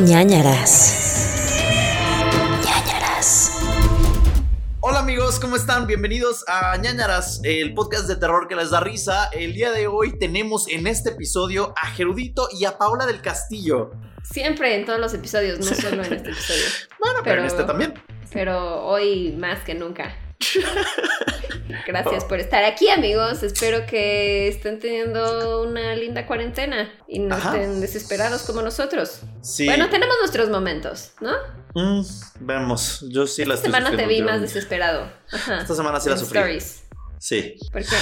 ñañaras. ñañaras. Hola amigos, ¿cómo están? Bienvenidos a ñañaras, el podcast de terror que les da risa. El día de hoy tenemos en este episodio a Gerudito y a Paula del Castillo. Siempre en todos los episodios, no solo en este episodio. Bueno, pero, en este también. Pero hoy más que nunca. Gracias por estar aquí, amigos. Espero que estén teniendo una linda cuarentena y no Ajá. estén desesperados como nosotros. Sí. Bueno, tenemos nuestros momentos, ¿no? Mm, vemos, yo sí la Esta semana te vi más desesperado. Ajá. Esta semana sí la sufrí. Stories. Sí. ¿Por qué?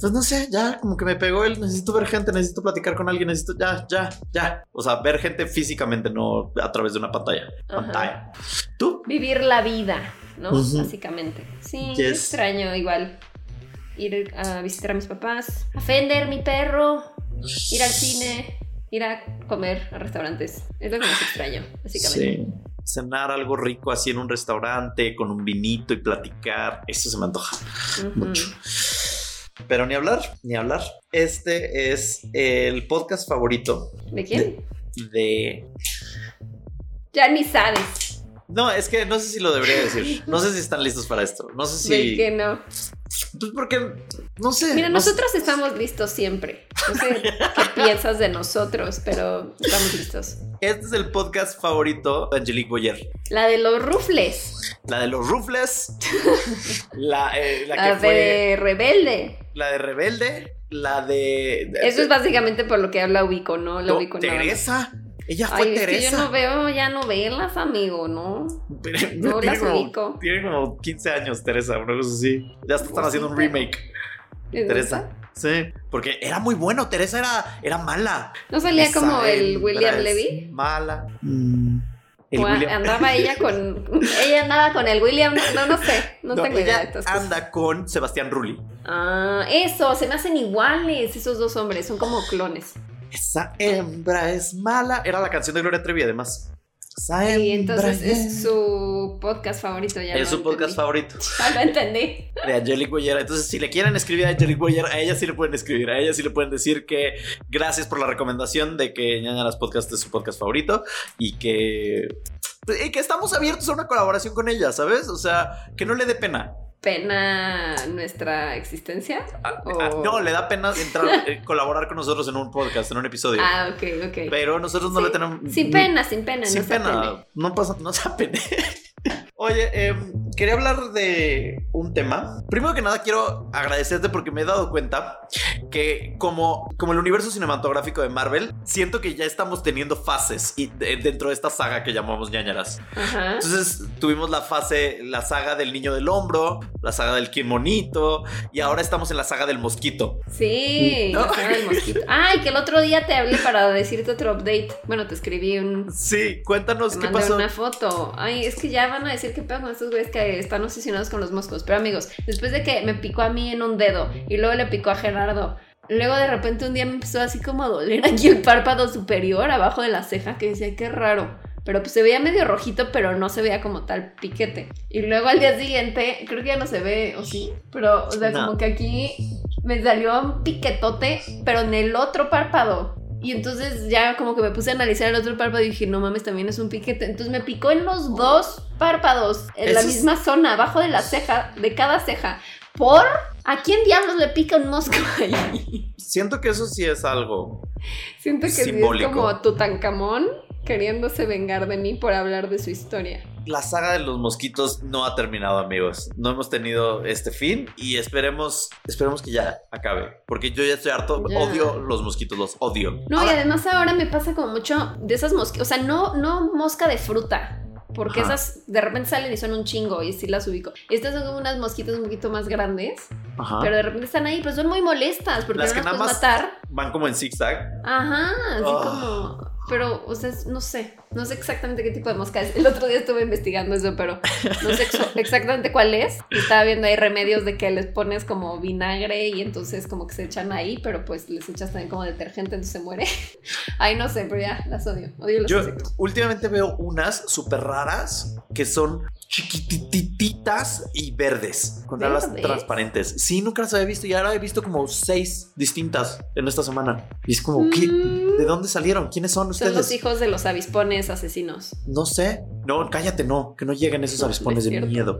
Pues no sé, ya como que me pegó el necesito ver gente, necesito platicar con alguien, necesito ya, ya, ya. O sea, ver gente físicamente, no a través de una pantalla. Ajá. Pantalla. ¿Tú? Vivir la vida, ¿no? Ujú. Básicamente. Sí, Yes. extraño igual ir a visitar a mis papás, a Fender, mi perro, ir al cine, ir a comer a restaurantes. Es lo que más extraño, básicamente. Sí. Cenar algo rico así en un restaurante con un vinito y platicar. Eso se me antoja mucho. Pero ni hablar, ni hablar. Este es el podcast favorito ¿De quién? de. Ya ni sabes. No, es que no sé si lo debería decir. No sé si están listos para esto. No sé ¿De si. qué no? Pues porque. No sé. Mira, no sé. nosotros estamos listos siempre. No sé qué piensas de nosotros, pero estamos listos. Este es el podcast favorito de Angelique Boyer. La de los rufles. La de los Rufles. la, eh, la La, que de fue. Rebelde. La de Rebelde. La de. de- Eso es básicamente por lo que habla ubico, ¿no? La no, ubico más. Teresa. Ella fue Ay, es que Teresa. yo no veo ya novelas, amigo, ¿no? Pero- No tiene las como- ubico. Tiene como 15 años, Teresa, una cosa así. Ya están haciendo un remake. ¿Es Teresa. Sí, porque era muy bueno. Teresa era, era mala. ¿No salía Esa como el William Levy? Mala. Mm, O andaba ella con. Ella andaba con el William. No, no sé. No, No, tengo idea de ella estas cosas. anda con Sebastián Rulli. Ah, eso, se me hacen iguales esos dos hombres. Son como clones. Esa hembra es mala. Era la canción de Gloria Trevi, además. Esa Y hembra entonces es su podcast favorito. Ya es su podcast favorito Ya lo entendí. de Angelique Boyer. Entonces, si le quieren escribir a Angelique Boyer, a ella sí le pueden escribir. A ella sí le pueden decir que gracias por la recomendación de que Ñañaras Podcast es su podcast favorito y que, y que estamos abiertos a una colaboración con ella, ¿sabes? O sea, que no le dé pena. ¿Pena nuestra existencia? Ah, O- ah, No, le da pena entrar, eh, colaborar con nosotros en un podcast, en un episodio. Ah, ok, ok. Pero nosotros no Sí. le tenemos. Sin pena, sin pena. Sin no pena. No pasa, no se apene. Oye, em, quería hablar de un tema. Primero que nada, quiero agradecerte porque me he dado cuenta que, como, como el universo cinematográfico de Marvel, siento que ya estamos teniendo fases y de- dentro de esta saga que llamamos ñañaras. Ajá. Entonces, tuvimos la fase, la saga del niño del hombro, la saga del monito y ahora estamos en la saga del mosquito. Sí, No. la saga del mosquito. Ay, que el otro día te hablé para decirte otro update. Bueno, te escribí un. Sí, cuéntanos Te qué pasó. una foto. Ay, es que ya van a decir qué pedo con estos güeyes que están obsesionados con los moscos. Pero amigos, después de que me picó a mí en un dedo y luego le picó a Gerardo. Luego de repente un día me empezó así como a doler aquí el párpado superior abajo de la ceja que decía qué raro. Pero pues se veía medio rojito, pero no se veía como tal piquete. Y luego al día siguiente, creo que ya no se ve, ¿o sí? Pero, o sea, No. como que aquí me salió un piquetote, pero en el otro párpado. Y entonces ya como que me puse a analizar el otro párpado y dije, no mames, también es un piquete. Entonces me picó en los dos párpados, en la es- misma zona, abajo de la ceja, de cada ceja. ¿Por? ¿A quién diablos le pica un mosco ahí? Siento que eso sí es algo. Siento que sí Simbólico. es como Tutankamón queriéndose vengar de mí por hablar de su historia. La saga de los mosquitos no ha terminado, amigos. No hemos tenido este fin y esperemos, esperemos que ya acabe. Porque yo ya estoy harto. Ya. Odio los mosquitos, los odio. No, y además ahora me pasa como mucho de esas moscas, o sea, no, no mosca de fruta. Porque Ajá. esas de repente salen y son un chingo y sí las ubico. Estas son como unas mosquitas un poquito más grandes, Ajá. pero de repente están ahí, pero son muy molestas porque Las no que las nada puedes más- matar. van como en zigzag. Ajá, así Oh. como. Pero, o sea, no sé, no sé exactamente qué tipo de mosca es. El otro día estuve investigando eso, pero no sé ex- exactamente cuál es. Y estaba viendo ahí remedios de que les pones como vinagre y entonces como que se echan ahí, pero pues les echas también como detergente, entonces se muere. Ay, no sé, pero ya las odio. Odio los Yo insectos. últimamente veo unas súper raras que son chiquitititas y verdes, con alas transparentes. Sí, nunca las había visto y ahora he visto como seis distintas en esta semana. Y es como, ¿qué? Mm. ¿De dónde salieron? ¿Quiénes son Son ustedes? los hijos de los avispones asesinos. No sé. No, cállate, no. Que no lleguen esos No, avispones es de miedo.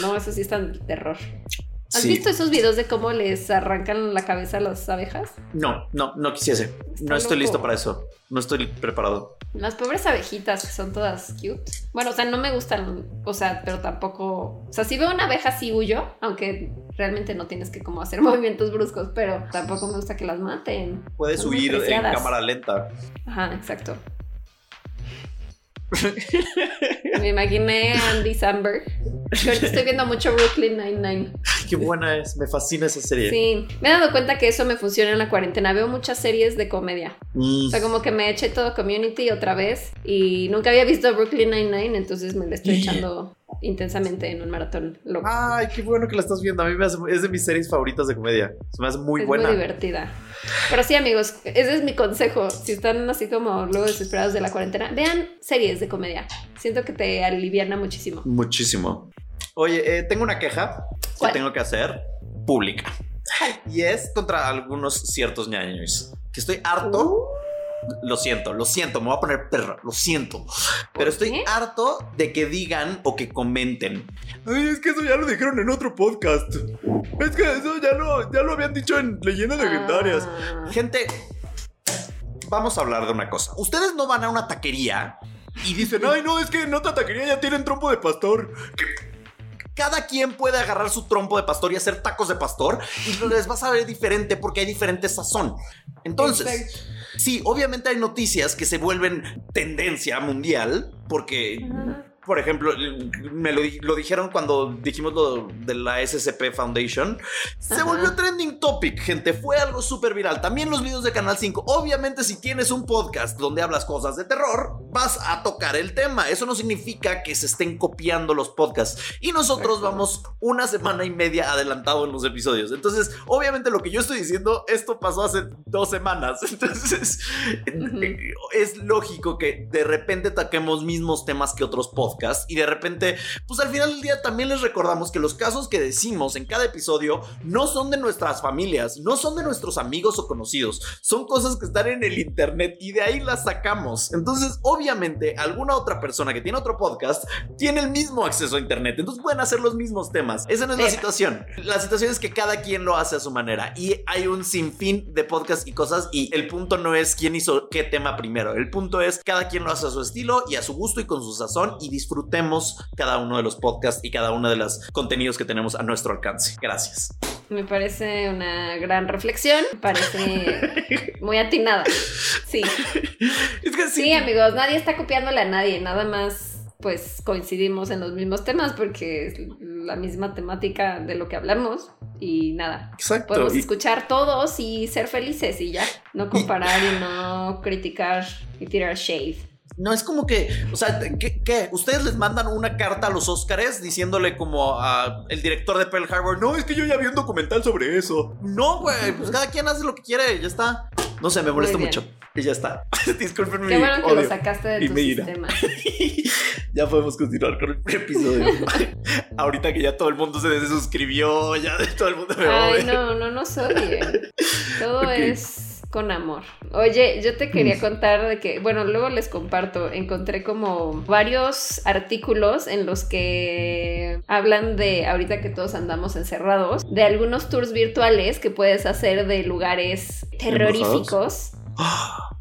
No, esos sí están de terror. ¿Has Sí. visto esos videos de cómo les arrancan la cabeza a las abejas? No, no, no quisiese. Está no estoy loco. listo para eso. No estoy preparado. Las pobres abejitas que son todas cute. Bueno, o sea, no me gustan, o sea, pero tampoco. O sea, si veo una abeja sí huyo, aunque realmente no tienes que como hacer movimientos bruscos, pero tampoco me gusta que las maten. Puedes Son huir en cámara lenta. Ajá, exacto. Me imaginé Andy Samberg. Ahorita estoy viendo mucho Brooklyn Nine-Nine. Qué buena es. Me fascina esa serie. Sí, me he dado cuenta que eso me funciona en la cuarentena. Veo muchas series de comedia. Mm. O sea, como que me eché todo Community otra vez y nunca había visto Brooklyn Nine-Nine, entonces me la estoy echando intensamente en un maratón loco. Ay, qué bueno que la estás viendo. A mí me hace- es de mis series favoritas de comedia. Se me hace muy es buena. muy divertida. Pero sí, amigos, ese es mi consejo. Si están así como luego desesperados de la cuarentena, vean series de comedia. Siento que te aliviana muchísimo. Muchísimo. Oye, eh, tengo una queja ¿Cuál? que tengo que hacer pública. Y es contra algunos ciertos ñaños. Que estoy harto. Uh. Lo siento, lo siento, me voy a poner perra, lo siento. Pero estoy qué? harto de que digan o que comenten. Ay, es que eso ya lo dijeron en otro podcast. Es que eso ya lo, ya lo habían dicho en Leyendas Legendarias. Ah. Gente, vamos a hablar de una cosa. Ustedes no van a una taquería y dicen, ay, no, es que en otra taquería ya tienen trompo de pastor. Cada quien puede agarrar su trompo de pastor y hacer tacos de pastor y les va a saber diferente porque hay diferente sazón. Entonces. Sí, obviamente hay noticias que se vuelven tendencia mundial porque. Por ejemplo, me lo, lo dijeron cuando dijimos lo de la SCP Foundation. Se Ajá. volvió trending topic, gente. Fue algo súper viral. También los videos de Canal 5. Obviamente, si tienes un podcast donde hablas cosas de terror, vas a tocar el tema. Eso no significa que se estén copiando los podcasts. Y nosotros Exacto. vamos una semana y media adelantado en los episodios. Entonces, obviamente, lo que yo estoy diciendo, esto pasó hace dos semanas. Entonces, Ujú. es lógico que de repente taquemos mismos temas que otros podcasts y de repente, pues al final del día también les recordamos que los casos que decimos en cada episodio no son de nuestras familias, no son de nuestros amigos o conocidos, son cosas que están en el internet y de ahí las sacamos. Entonces, obviamente, alguna otra persona que tiene otro podcast tiene el mismo acceso a internet, entonces pueden hacer los mismos temas. Esa no es la situación. La situación es que cada quien lo hace a su manera y hay un sinfín de podcasts y cosas y el punto no es quién hizo qué tema primero. El punto es cada quien lo hace a su estilo y a su gusto y con su sazón y disfrutemos cada uno de los podcasts y cada uno de los contenidos que tenemos a nuestro alcance. Gracias. Me parece una gran reflexión. Me parece muy atinada. Sí. Es que sí. Sí, amigos, nadie está copiándole a nadie, nada más pues coincidimos en los mismos temas porque es la misma temática de lo que hablamos y nada. Exacto. Podemos Y- escuchar todos y ser felices y ya, no comparar y no criticar y tirar shade. No, es como que, o sea, ¿qué, qué? Ustedes les mandan una carta a los Óscares diciéndole como a el director de Pearl Harbor, no, es que yo ya vi un documental sobre eso. No, güey, pues cada quien hace lo que quiere, ya está. No sé, me molesta mucho. Y ya está. Disculpen Qué bueno que lo sacaste de tu sistema. ya podemos continuar con el episodio. Ahorita que ya todo el mundo se desuscribió, ya todo el mundo me Ay, odia. no, no nos odien. Todo es con amor. Oye, yo te quería contar de que, bueno, luego les comparto, encontré como varios artículos en los que hablan de, ahorita que todos andamos encerrados, de algunos tours virtuales que puedes hacer de lugares terroríficos.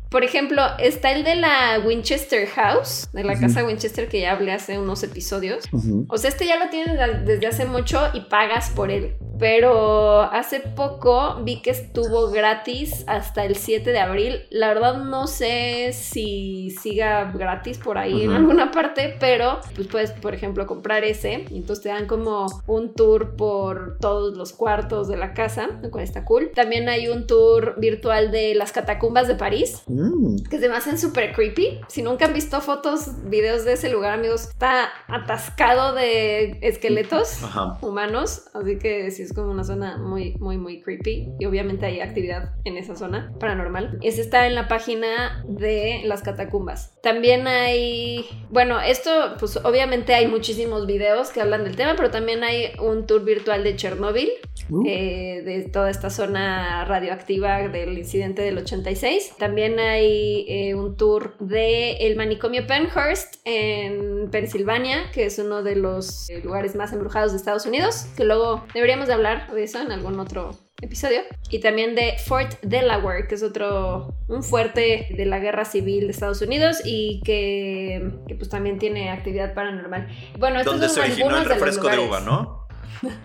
Por ejemplo, está el de la Winchester House, de la casa Winchester que ya hablé hace unos episodios. O sea, este ya lo tienes desde hace mucho y pagas por él. Pero hace poco vi que estuvo gratis hasta el 7 de abril. La verdad no sé si siga gratis por ahí en alguna parte, pero pues puedes, por ejemplo, comprar ese y entonces te dan como un tour por todos los cuartos de la casa, lo cual está cool. También hay un tour virtual de las catacumbas de París Mm. que se me hacen súper creepy. Si nunca han visto fotos, videos de ese lugar, amigos, está atascado de esqueletos Ajá. humanos. Así que si es como una zona muy, muy, muy creepy. Y obviamente hay actividad en esa zona paranormal. Ese está en la página de las catacumbas. También hay, bueno, esto, pues obviamente hay muchísimos videos que hablan del tema, pero también hay un tour virtual de Chernobyl, Uh. eh, de toda esta zona radioactiva del incidente del 86. También hay eh, un tour de el manicomio Penhurst en Pensilvania, que es uno de los eh, lugares más embrujados de Estados Unidos, que luego deberíamos de hablar de eso en algún otro episodio. Y también de Fort Delaware, que es otro, un fuerte de la guerra civil de Estados Unidos y que, que pues también tiene actividad paranormal. Bueno, estos Donde son se originó el algunos de los refresco de ¿no?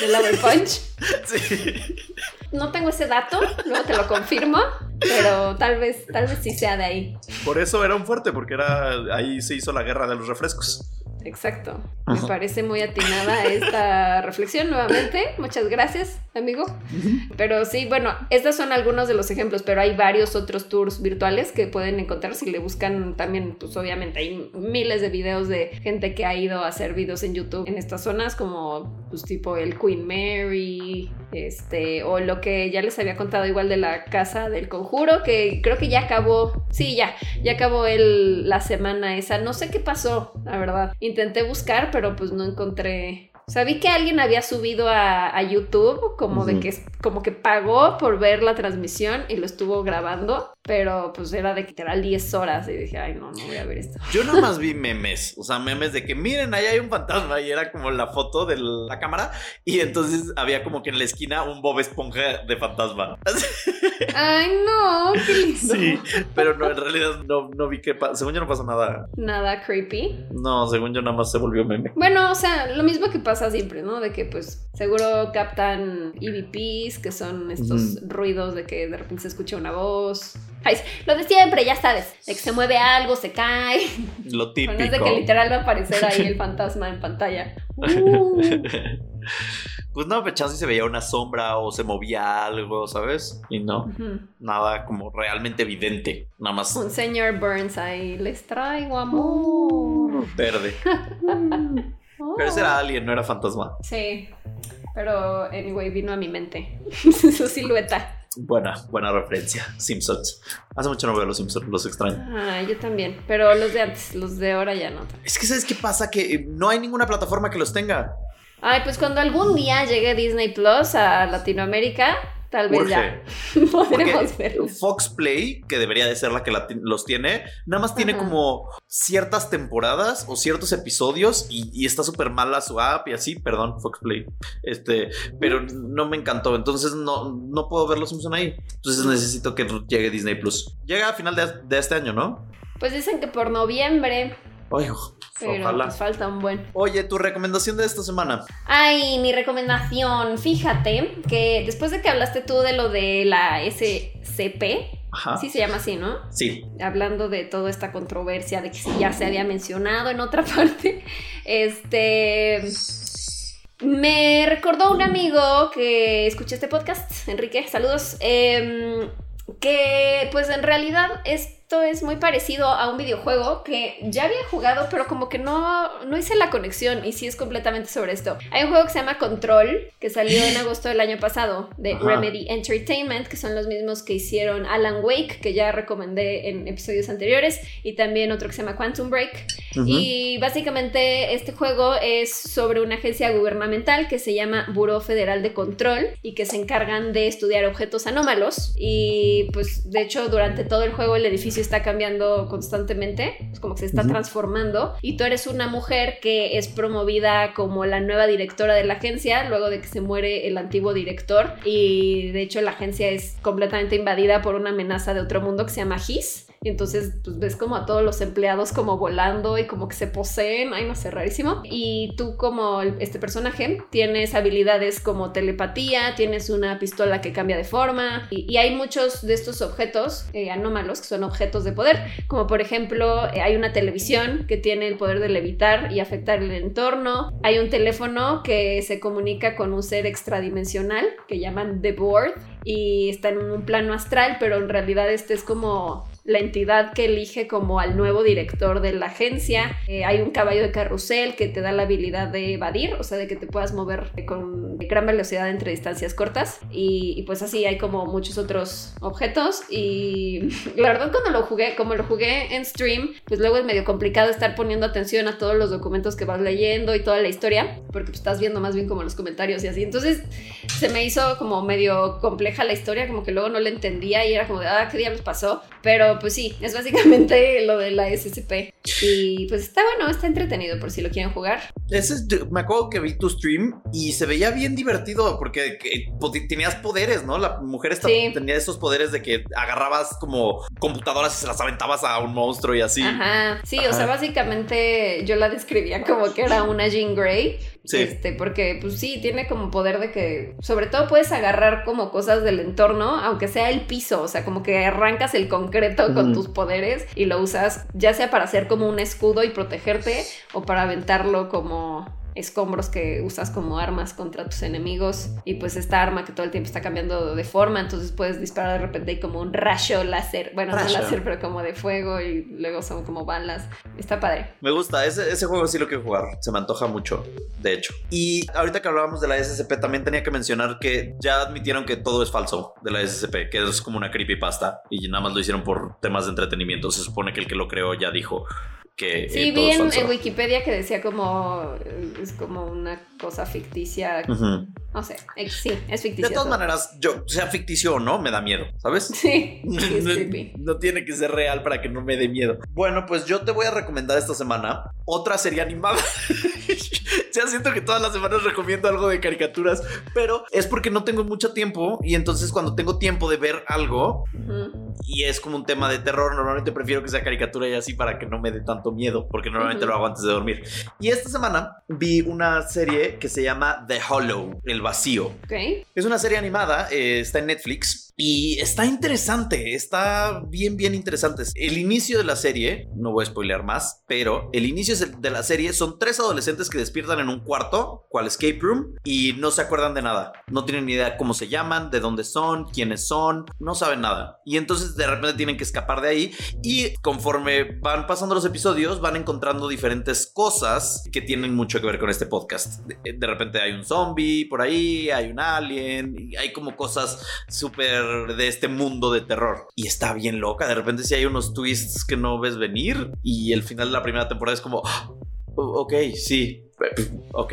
Delaware Punch. Sí. No tengo ese dato, luego te lo confirmo, pero tal vez, tal vez sí sea de ahí. Por eso era un fuerte, porque era ahí se hizo la guerra de los refrescos. Exacto. Me parece muy atinada esta reflexión nuevamente. Muchas gracias, amigo. Pero sí, bueno, estos son algunos de los ejemplos, pero hay varios otros tours virtuales que pueden encontrar si le buscan también, pues obviamente hay miles de videos de gente que ha ido a hacer videos en YouTube en estas zonas, como pues tipo el Queen Mary, este, o lo que ya les había contado igual de la casa del conjuro, que creo que ya acabó, sí, ya, ya acabó el, la semana esa. No sé qué pasó, la verdad. Intenté buscar, pero pues no encontré. O sea, vi que alguien había subido a, a YouTube como de Ujú. que como que pagó por ver la transmisión y lo estuvo grabando, pero pues era de literal 10 horas y dije, ay no, no voy a ver esto. Yo nada más vi memes, o sea, memes de que miren, ahí hay un fantasma y era como la foto de la cámara y entonces había como que en la esquina un Bob Esponja de fantasma. Ay no, qué lindo. Sí, pero no, en realidad no, no vi que, según yo no pasó nada. Nada creepy. No, según yo nada más se volvió meme. Bueno, o sea, lo mismo que pasa siempre, ¿no? De que pues seguro captan EVPs, que son estos Ujú. ruidos de que de repente se escucha una voz. Ay, lo de siempre, ya sabes, de que se mueve algo, se cae. Lo típico. Bueno, es de que literal va a aparecer ahí el fantasma en pantalla. Uh. Pues no, si se veía una sombra o se movía algo, ¿sabes? Y no, Ujú. nada como realmente evidente, nada más Un señor Burns ahí, les traigo amor. verde. Oh. Pero ese era alien, no era fantasma. Sí, pero anyway, vino a mi mente su silueta. Buena, buena referencia. Simpsons. Hace mucho no veo los Simpsons, los extraño. Ah, yo también, pero los de antes, los de ahora ya no. Es que, ¿sabes qué pasa? Que eh, no hay ninguna plataforma que los tenga. Ay, pues cuando algún día llegue Disney Plus a Latinoamérica, tal vez ya podremos Porque verlos. Fox Play, que debería de ser la que la los tiene, nada más tiene Ajá. como ciertas temporadas o ciertos episodios y, y está súper mala su app y así, perdón, Fox Play. Este, pero no me encantó, entonces no, no puedo ver los Simpson ahí. Entonces necesito que llegue Disney Plus. Llega a final de, de este año, ¿no? Pues dicen que por noviembre, Ay, pero ojalá. pues falta un buen. Oye, tu recomendación de esta semana. Ay, mi recomendación, fíjate que después de que hablaste tú de lo de la SCP, Ajá. sí se llama así, ¿no? Sí. hablando de toda esta controversia de que si ya se había mencionado en otra parte, este me recordó un amigo que escuché este podcast, Enrique, saludos, em, que pues en realidad esto es muy parecido a un videojuego que ya había jugado, pero como que no, no hice la conexión y sí es completamente sobre esto. Hay un juego que se llama Control, que salió en agosto del año pasado, de Ajá. Remedy Entertainment, que son los mismos que hicieron Alan Wake, que ya recomendé en episodios anteriores, y también otro que se llama Quantum Break. Y básicamente este juego es sobre una agencia gubernamental que se llama Buró Federal de Control y que se encargan de estudiar objetos anómalos. Y pues de hecho durante todo el juego el edificio está cambiando constantemente, es como que se está transformando. Y tú eres una mujer que es promovida como la nueva directora de la agencia luego de que se muere el antiguo director. Y de hecho la agencia es completamente invadida por una amenaza de otro mundo que se llama His. Y entonces, pues ves como a todos los empleados como volando y como que se poseen, ay, no sé, rarísimo. Y tú como este personaje tienes habilidades como telepatía, tienes una pistola que cambia de forma. Y, y hay muchos de estos objetos eh, anómalos que son objetos de poder, como por ejemplo eh, hay una televisión que tiene el poder de levitar y afectar el entorno, hay un teléfono que se comunica con un ser extradimensional que llaman The Board. Y está en un plano astral, pero en realidad este es como la entidad que elige como al nuevo director de la agencia. Eh, hay un caballo de carrusel que te da la habilidad de evadir, o sea, de que te puedas mover con gran velocidad entre distancias cortas. Y, pues así hay como muchos otros objetos. Y la verdad cuando lo jugué, como lo jugué en stream, pues luego es medio complicado estar poniendo atención a todos los documentos que vas leyendo y toda la historia, porque pues estás viendo más bien como los comentarios y así. Entonces se me hizo como medio compleja la historia, como que luego no la entendía y era como de, ah, ¿qué diablos pasó? Pero pues sí, es básicamente lo de la SCP. Y pues está bueno, está entretenido por si lo quieren jugar. Ese es- me acuerdo que vi tu stream y se veía bien divertido porque que, tenías poderes, ¿no? La mujer esta- Sí. tenía esos poderes de que agarrabas como computadoras y se las aventabas a un monstruo y así. Ajá. Sí, o sea, Ajá. básicamente yo la describía como que era una Jean Grey. Sí. Este, porque, pues sí, tiene como poder de que, sobre todo puedes agarrar como cosas del entorno, aunque sea el piso, o sea, como que arrancas el concreto con Mm. tus poderes y lo usas ya sea para hacer como un escudo y protegerte o para aventarlo como escombros que usas como armas contra tus enemigos y pues esta arma que todo el tiempo está cambiando de forma entonces puedes disparar de repente y como un rayo láser bueno Rayo. no láser pero como de fuego y luego son como balas está padre Me gusta, ese, ese juego sí lo quiero jugar, se me antoja mucho, de hecho. Y ahorita que hablábamos de la SCP, también tenía que mencionar que ya admitieron que todo es falso de la SCP, que es como una creepypasta y nada más lo hicieron por temas de entretenimiento. Se supone que el que lo creó ya dijo que Sí, eh, vi en, Wikipedia que decía como eh, es como una cosa ficticia. No sé, eh, sí, es ficticia. De todas todo. maneras, yo, sea ficticio o no, me da miedo, ¿sabes? Sí, sí, es creepy. no tiene que ser real para que no me dé miedo. Bueno, pues yo te voy a recomendar esta semana otra serie animada. ya siento que todas las semanas recomiendo algo de caricaturas, pero es porque no tengo mucho tiempo y entonces cuando tengo tiempo de ver algo y es como un tema de terror, normalmente prefiero que sea caricatura y así para que no me dé tanto miedo, porque normalmente lo hago antes de dormir. Y esta semana vi una serie que se llama The Hollow, El Vacío. Es una serie animada, eh, está en Netflix y está interesante, está bien, bien interesante. El inicio de la serie, no voy a spoilear más, pero el inicio de la serie son tres adolescentes que despiertan en un cuarto, cual escape room, y no se acuerdan de nada. No tienen ni idea cómo se llaman, de dónde son, quiénes son, no saben nada. Y entonces de repente tienen que escapar de ahí y conforme van pasando los episodios van encontrando diferentes cosas que tienen mucho que ver con este podcast. De, repente hay un zombie por ahí, hay un alien, hay como cosas súper de este mundo de terror. Y está bien loca, de repente sí hay unos twists que no ves venir y el final de la primera temporada es como, "Ah, ok, sí, ok.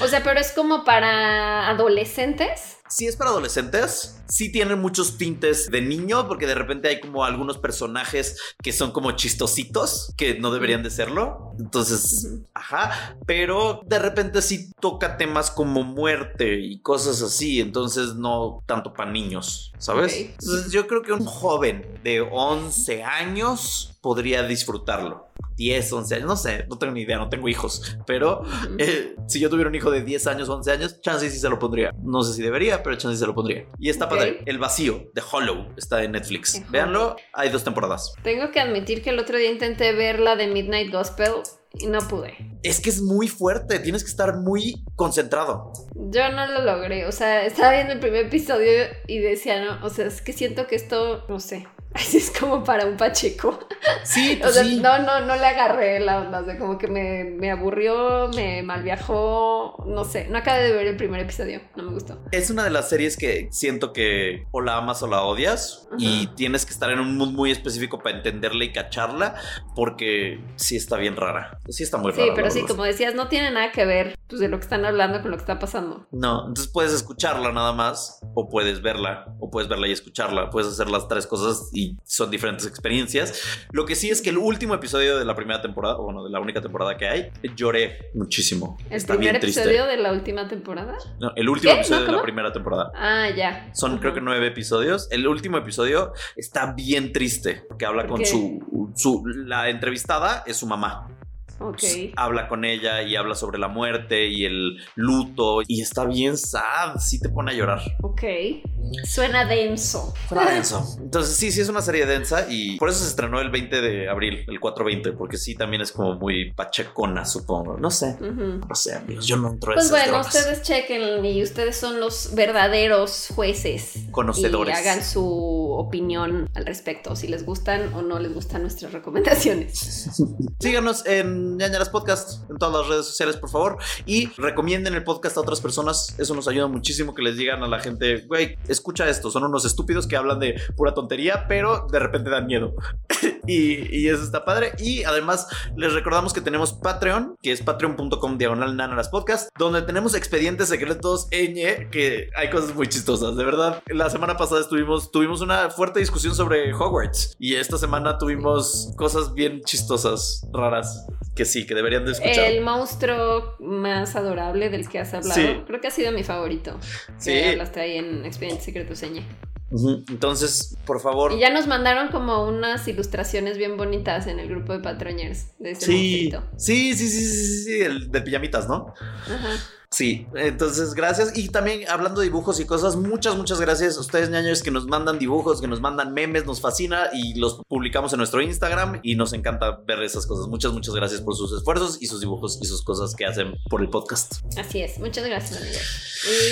O sea, pero es como para adolescentes. Si es para adolescentes, sí tienen muchos tintes de niño, porque de repente hay como algunos personajes que son como chistositos, que no deberían de serlo. Entonces, ajá, pero de repente sí toca temas como muerte y cosas así, entonces no tanto para niños, ¿sabes? Ok. Entonces yo creo que un joven de 11 años podría disfrutarlo. 10, 11 años, no sé, no tengo ni idea, no tengo hijos, pero eh, si yo tuviera un hijo de 10 años, 11 años, chance sí se lo pondría. No sé si debería, pero chance se lo pondría. Y está padre. El vacío de Hollow está en Netflix. Véanlo, hay dos temporadas. Tengo que admitir que el otro día intenté ver la de Midnight Gospel y no pude. Es que es muy fuerte, tienes que estar muy concentrado. Yo no lo logré, o sea, estaba viendo el primer episodio y decía, no, o sea, es que siento que esto, no sé, así es como para un pacheco. Sí, O pues sea, sí. no, no, no le agarré la onda, o sea, como que me, me aburrió, me malviajó, no sé, no acabé de ver el primer episodio, no me gustó. Es una de las series que siento que o la amas o la odias y tienes que estar en un mood muy específico para entenderla y cacharla porque sí está bien rara. Sí está muy rara. Sí, pero sí, como decías, no tiene nada que ver pues, de lo que están hablando con lo que está pasando. No, entonces puedes escucharla nada más, o puedes verla, o puedes verla y escucharla. Puedes hacer las tres cosas y son diferentes experiencias. Lo que sí es que el último episodio de la primera temporada, bueno, de la única temporada que hay, lloré muchísimo. ¿El Está primer bien triste. episodio de la última temporada? No, el último ¿Qué? episodio ¿No? de la primera temporada. Ah, ya. Son creo que nueve episodios. El último episodio está bien triste porque habla ¿Por con su, su... La entrevistada es su mamá. Ok. Habla con ella y habla sobre la muerte y el luto y está bien sad. Sí te pone a llorar. Ok. Suena denso. Suena denso. Entonces, sí, sí es una serie densa y por eso se estrenó el 20 de abril, el 420, porque sí también es como muy pachecona, supongo. No sé. Ujú. No sé, amigos, yo no entro en Pues esas bueno, drogas. ustedes chequen y ustedes son los verdaderos jueces. Conocedores. Y hagan su opinión al respecto, si les gustan o no les gustan nuestras recomendaciones. Síganos en Ñañaras Podcast en todas las redes sociales, por favor. Y recomienden el podcast a otras personas. Eso nos ayuda muchísimo que les digan a la gente, güey, escucha esto. Son unos estúpidos que hablan de pura tontería, pero de repente dan miedo. y, y eso está padre. Y además les recordamos que tenemos Patreon, que es patreon.com diagonal Ñañaras Podcast, donde tenemos expedientes secretos ñ, que hay cosas muy chistosas. De verdad, la semana pasada estuvimos, tuvimos una fuerte discusión sobre Hogwarts. Y esta semana tuvimos cosas bien chistosas, raras, que sí, que deberían de escuchar. El monstruo más adorable del que has hablado, Sí. creo que ha sido mi favorito. Sí. Que hablaste ahí en Expediente Secreto Señe. Ujú. Entonces, por favor. Y ya nos mandaron como unas ilustraciones bien bonitas en el grupo de patroñers de ese sí, sí, sí, sí, sí, sí, el de pijamitas, ¿no? Ajá. Sí, entonces gracias. Y también hablando de dibujos y cosas, muchas, muchas gracias a ustedes, ñaños, que nos mandan dibujos, que nos mandan memes, nos fascina y los publicamos en nuestro Instagram y nos encanta ver esas cosas. Muchas, muchas gracias por sus esfuerzos y sus dibujos y sus cosas que hacen por el podcast. Así es, muchas gracias amigos.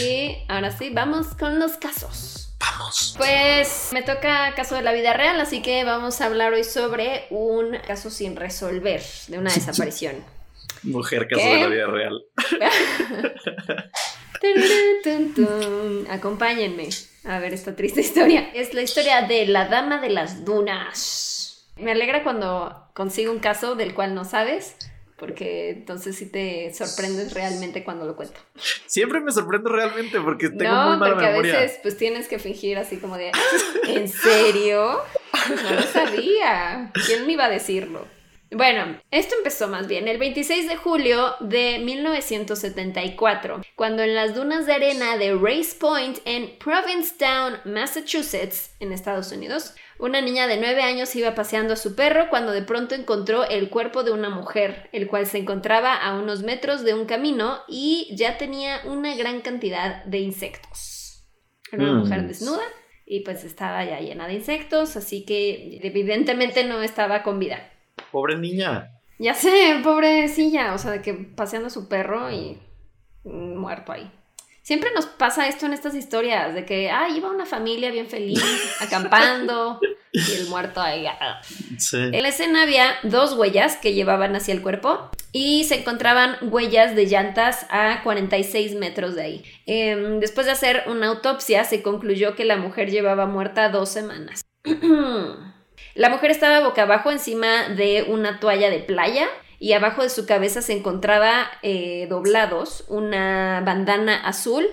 Y ahora sí, vamos con los casos. Vamos. Pues me toca caso de la vida real, así que vamos a hablar hoy sobre un caso sin resolver de una desaparición. Mujer, caso de la vida real. Acompáñenme a ver esta triste historia. Es la historia de la Dama de las Dunas. Me alegra cuando consigo un caso del cual no sabes, porque entonces sí te sorprendes realmente cuando lo cuento. Siempre me sorprendo realmente porque tengo no, muy mala porque memoria. a veces pues tienes que fingir así como de, "Ah, ¿en serio? No lo sabía. ¿Quién me iba a decirlo? Bueno, esto empezó más bien el 26 de julio de 1974, cuando en las dunas de arena de Race Point en Provincetown, Massachusetts, en Estados Unidos, una niña de 9 años iba paseando a su perro cuando de pronto encontró el cuerpo de una mujer, el cual se encontraba a unos metros de un camino y ya tenía una gran cantidad de insectos. Era una Mm. mujer desnuda y pues estaba ya llena de insectos, así que evidentemente no estaba con vida. Pobre niña. Ya sé, pobrecilla, o sea, de que paseando a su perro y muerto ahí. Siempre nos pasa esto en estas historias, de que, ah, iba una familia bien feliz, acampando, y el muerto ahí. ah. Sí. En la escena había dos huellas que llevaban hacia el cuerpo y se encontraban huellas de llantas a 46 metros de ahí. Em, después de hacer una autopsia, se concluyó que la mujer llevaba muerta dos semanas. La mujer estaba boca abajo encima de una toalla de playa y abajo de su cabeza se encontraba eh, doblados una bandana azul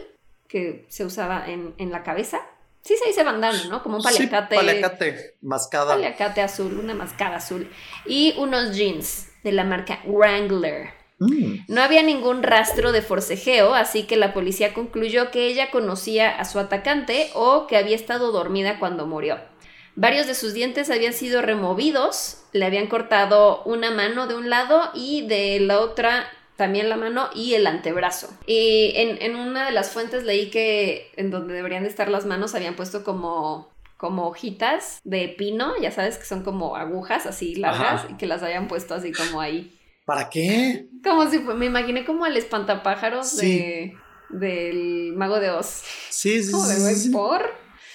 que se usaba en, en la cabeza. Sí se dice bandana, ¿no? Como un paliacate. Sí, paliacate, mascada. paliacate azul, una mascada azul. Y unos jeans de la marca Wrangler. Mm. No había ningún rastro de forcejeo, así que la policía concluyó que ella conocía a su atacante o que había estado dormida cuando murió. Varios de sus dientes habían sido removidos, le habían cortado una mano de un lado y de la otra también la mano y el antebrazo. Y en, en una de las fuentes leí que en donde deberían de estar las manos habían puesto como como hojitas de pino, ya sabes que son como agujas así largas Ajá. y que las habían puesto así como ahí. ¿Para qué? Como si me imaginé como el espantapájaros Sí. de del mago de Oz. Sí, sí, Como de sí, por.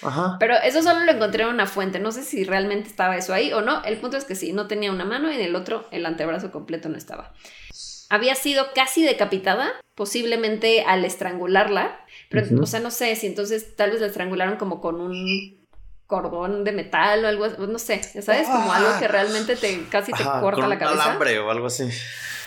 Ajá. Pero eso solo lo encontré en una fuente. No sé si realmente estaba eso ahí o no. El punto es que sí, no tenía una mano y en el otro el antebrazo completo no estaba. Había sido casi decapitada, posiblemente al estrangularla. Pero, o sea, no sé si entonces tal vez la estrangularon como con un cordón de metal o algo así. No sé, sabes, como Ah. algo que realmente te casi te Ajá, corta con la un cabeza. alambre o algo así.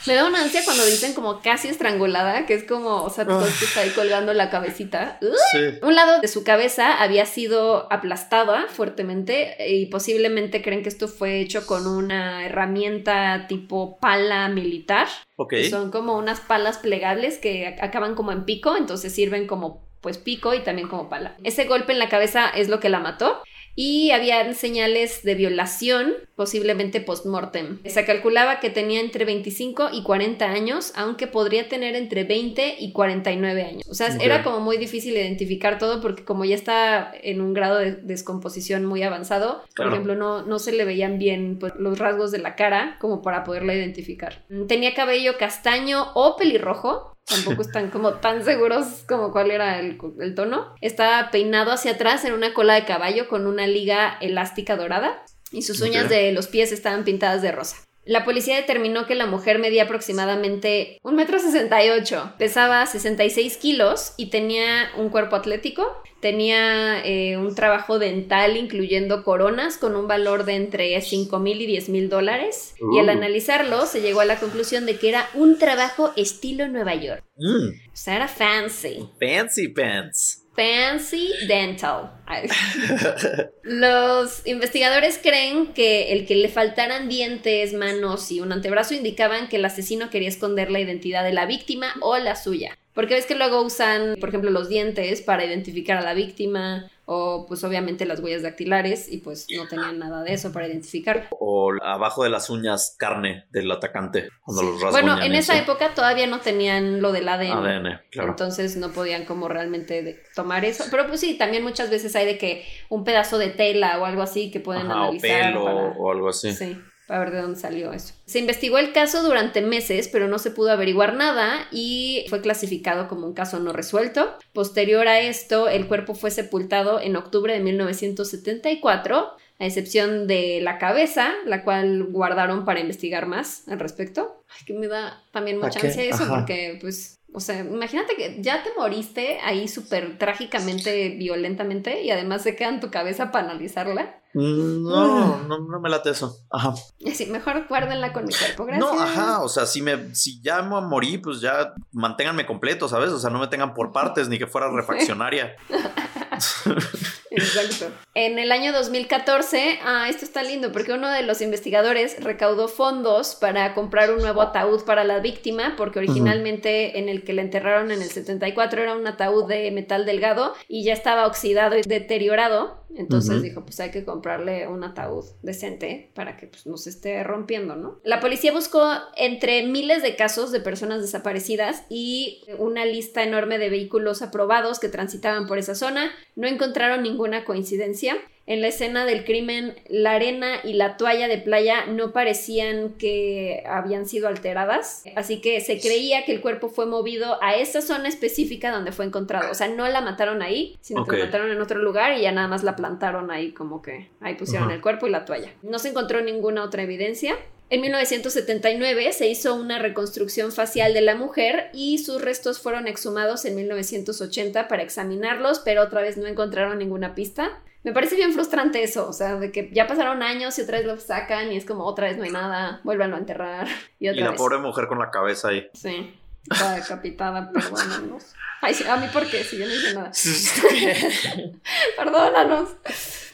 Me da una ansia cuando dicen como casi estrangulada, que es como, o sea, todo esto está ahí colgando la cabecita. Sí. Un lado de su cabeza había sido aplastada fuertemente y posiblemente creen que esto fue hecho con una herramienta tipo pala militar. Ok. que Son como unas palas plegables que ac- acaban como en pico, entonces sirven como pues pico y también como pala. Ese golpe en la cabeza es lo que la mató. Y había señales de violación, posiblemente post-mortem. Se calculaba que tenía entre 25 y 40 años, aunque podría tener entre 20 y 49 años. O sea, era como muy difícil identificar todo porque como ya está en un grado de descomposición muy avanzado, por ejemplo, no, no se le veían bien pues, los rasgos de la cara como para poderla identificar. Tenía cabello castaño o pelirrojo, tampoco están como tan seguros como cuál era el, el tono. Estaba peinado hacia atrás en una cola de caballo con una liga elástica dorada y sus uñas de los pies estaban pintadas de rosa. La policía determinó que la mujer medía aproximadamente un metro sesenta y ocho, pesaba 66 kilos y tenía un cuerpo atlético. Tenía eh, un trabajo dental incluyendo coronas con un valor de entre 5 mil y 10 mil dólares. Y al Uh. analizarlo se llegó a la conclusión de que era un trabajo estilo Nueva York. Mm, O sea, era fancy. fancy pants. Fancy dental. Los investigadores creen que el que le faltaran dientes, manos y un antebrazo indicaban que el asesino quería esconder la identidad de la víctima o la suya. Porque ves que luego usan, por ejemplo, los dientes para identificar a la víctima o pues obviamente las huellas dactilares y pues no tenían nada de eso para identificar. O abajo de las uñas, carne del atacante. Cuando los rasguñan. Bueno, en esa época todavía no tenían lo del ADN. ADN, claro. Entonces no podían como realmente tomar eso. Pero pues sí, también muchas veces hay de que un pedazo de tela o algo así que pueden Ajá, o analizar. pelo para- o algo así. Sí, para ver de dónde salió eso. Se investigó el caso durante meses, pero no se pudo averiguar nada y fue clasificado como un caso no resuelto. Posterior a esto, el cuerpo fue sepultado en octubre de 1974, a excepción de la cabeza, la cual guardaron para investigar más al respecto. Ay, que me da también ¿Pa mucha ansia eso, Ajá. porque pues... O sea, imagínate que ya te moriste ahí súper trágicamente, violentamente, y además se queda en tu cabeza para analizarla. No, no, no me late eso. Ajá. Y así, mejor guárdenla con mi cuerpo, gracias. No, ajá, o sea, si me, si ya me morí, pues ya manténganme completo, ¿sabes? O sea, no me tengan por partes ni que fuera refaccionaria. Exacto. En el año 2014, ah, esto está lindo porque uno de los investigadores recaudó fondos para comprar un nuevo ataúd para la víctima, porque originalmente en el que la enterraron en el 74 era un ataúd de metal delgado y ya estaba oxidado y deteriorado. Entonces dijo, pues hay que comprarle un ataúd decente para que pues, no se esté rompiendo, ¿no? La policía buscó entre miles de casos de personas desaparecidas y una lista enorme de vehículos aprobados que transitaban por esa zona. No encontraron ninguna coincidencia. En la escena del crimen, la arena y la toalla de playa no parecían que habían sido alteradas, así que se creía que el cuerpo fue movido a esa zona específica donde fue encontrado. O sea, no la mataron ahí, sino que la mataron en otro lugar y ya nada más la plantaron ahí, como que ahí pusieron el cuerpo y la toalla. No se encontró ninguna otra evidencia. En 1979 se hizo una reconstrucción facial de la mujer y sus restos fueron exhumados en 1980 para examinarlos, pero otra vez no encontraron ninguna pista. Me parece bien frustrante eso, o sea, de que ya pasaron años y otra vez lo sacan y es como otra vez no hay nada, vuélvanlo a enterrar y Y otra la vez. pobre mujer con la cabeza ahí. Sí, está decapitada, perdónanos. Ay, sí, a mí por qué, si yo no hice nada. Perdónanos.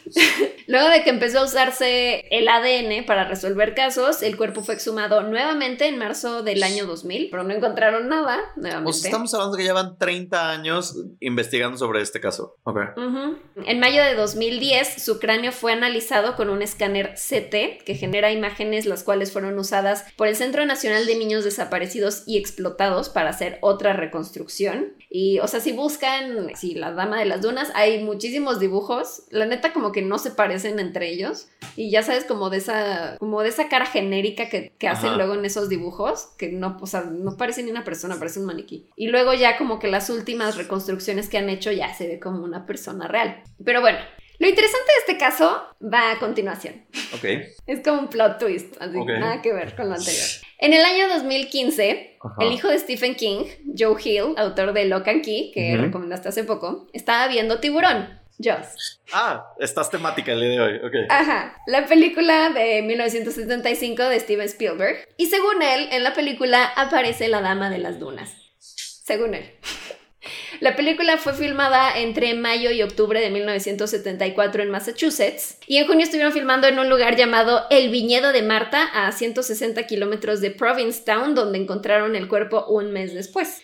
Luego de que empezó a usarse el ADN para resolver casos, el cuerpo fue exhumado nuevamente en marzo del año 2000, pero no encontraron nada nuevamente. O sea, estamos hablando que llevan 30 años investigando sobre este caso. Ok. Ujú. En mayo de 2010, su cráneo fue analizado con un escáner CT que genera imágenes las cuales fueron usadas por el Centro Nacional de Niños Desaparecidos y Explotados para hacer otra reconstrucción. Y, o sea, si buscan, si la Dama de las Dunas, hay muchísimos dibujos. La neta, como que no se parecen entre ellos. Y ya sabes, como de esa, como de esa cara genérica que, que hacen luego en esos dibujos, que no, o sea, no parece ni una persona, parece un maniquí. Y luego ya como que las últimas reconstrucciones que han hecho ya se ve como una persona real. Pero bueno, lo interesante de este caso va a continuación. Ok. Es como un plot twist, así, Ok. nada que ver con lo anterior. En el año 2015, Ajá. el hijo de Stephen King, Joe Hill, autor de Lock and Key, que Ujú. recomendaste hace poco, estaba viendo Tiburón. Jaws. Ah, estás temática el día de hoy. Ok. Ajá, la película de 1975 de Steven Spielberg. Y según él, en la película aparece la Dama de las Dunas. Según él. La película fue filmada entre mayo y octubre de 1974 en Massachusetts y en junio estuvieron filmando en un lugar llamado El Viñedo de Marta a 160 kilómetros de Provincetown donde encontraron el cuerpo un mes después.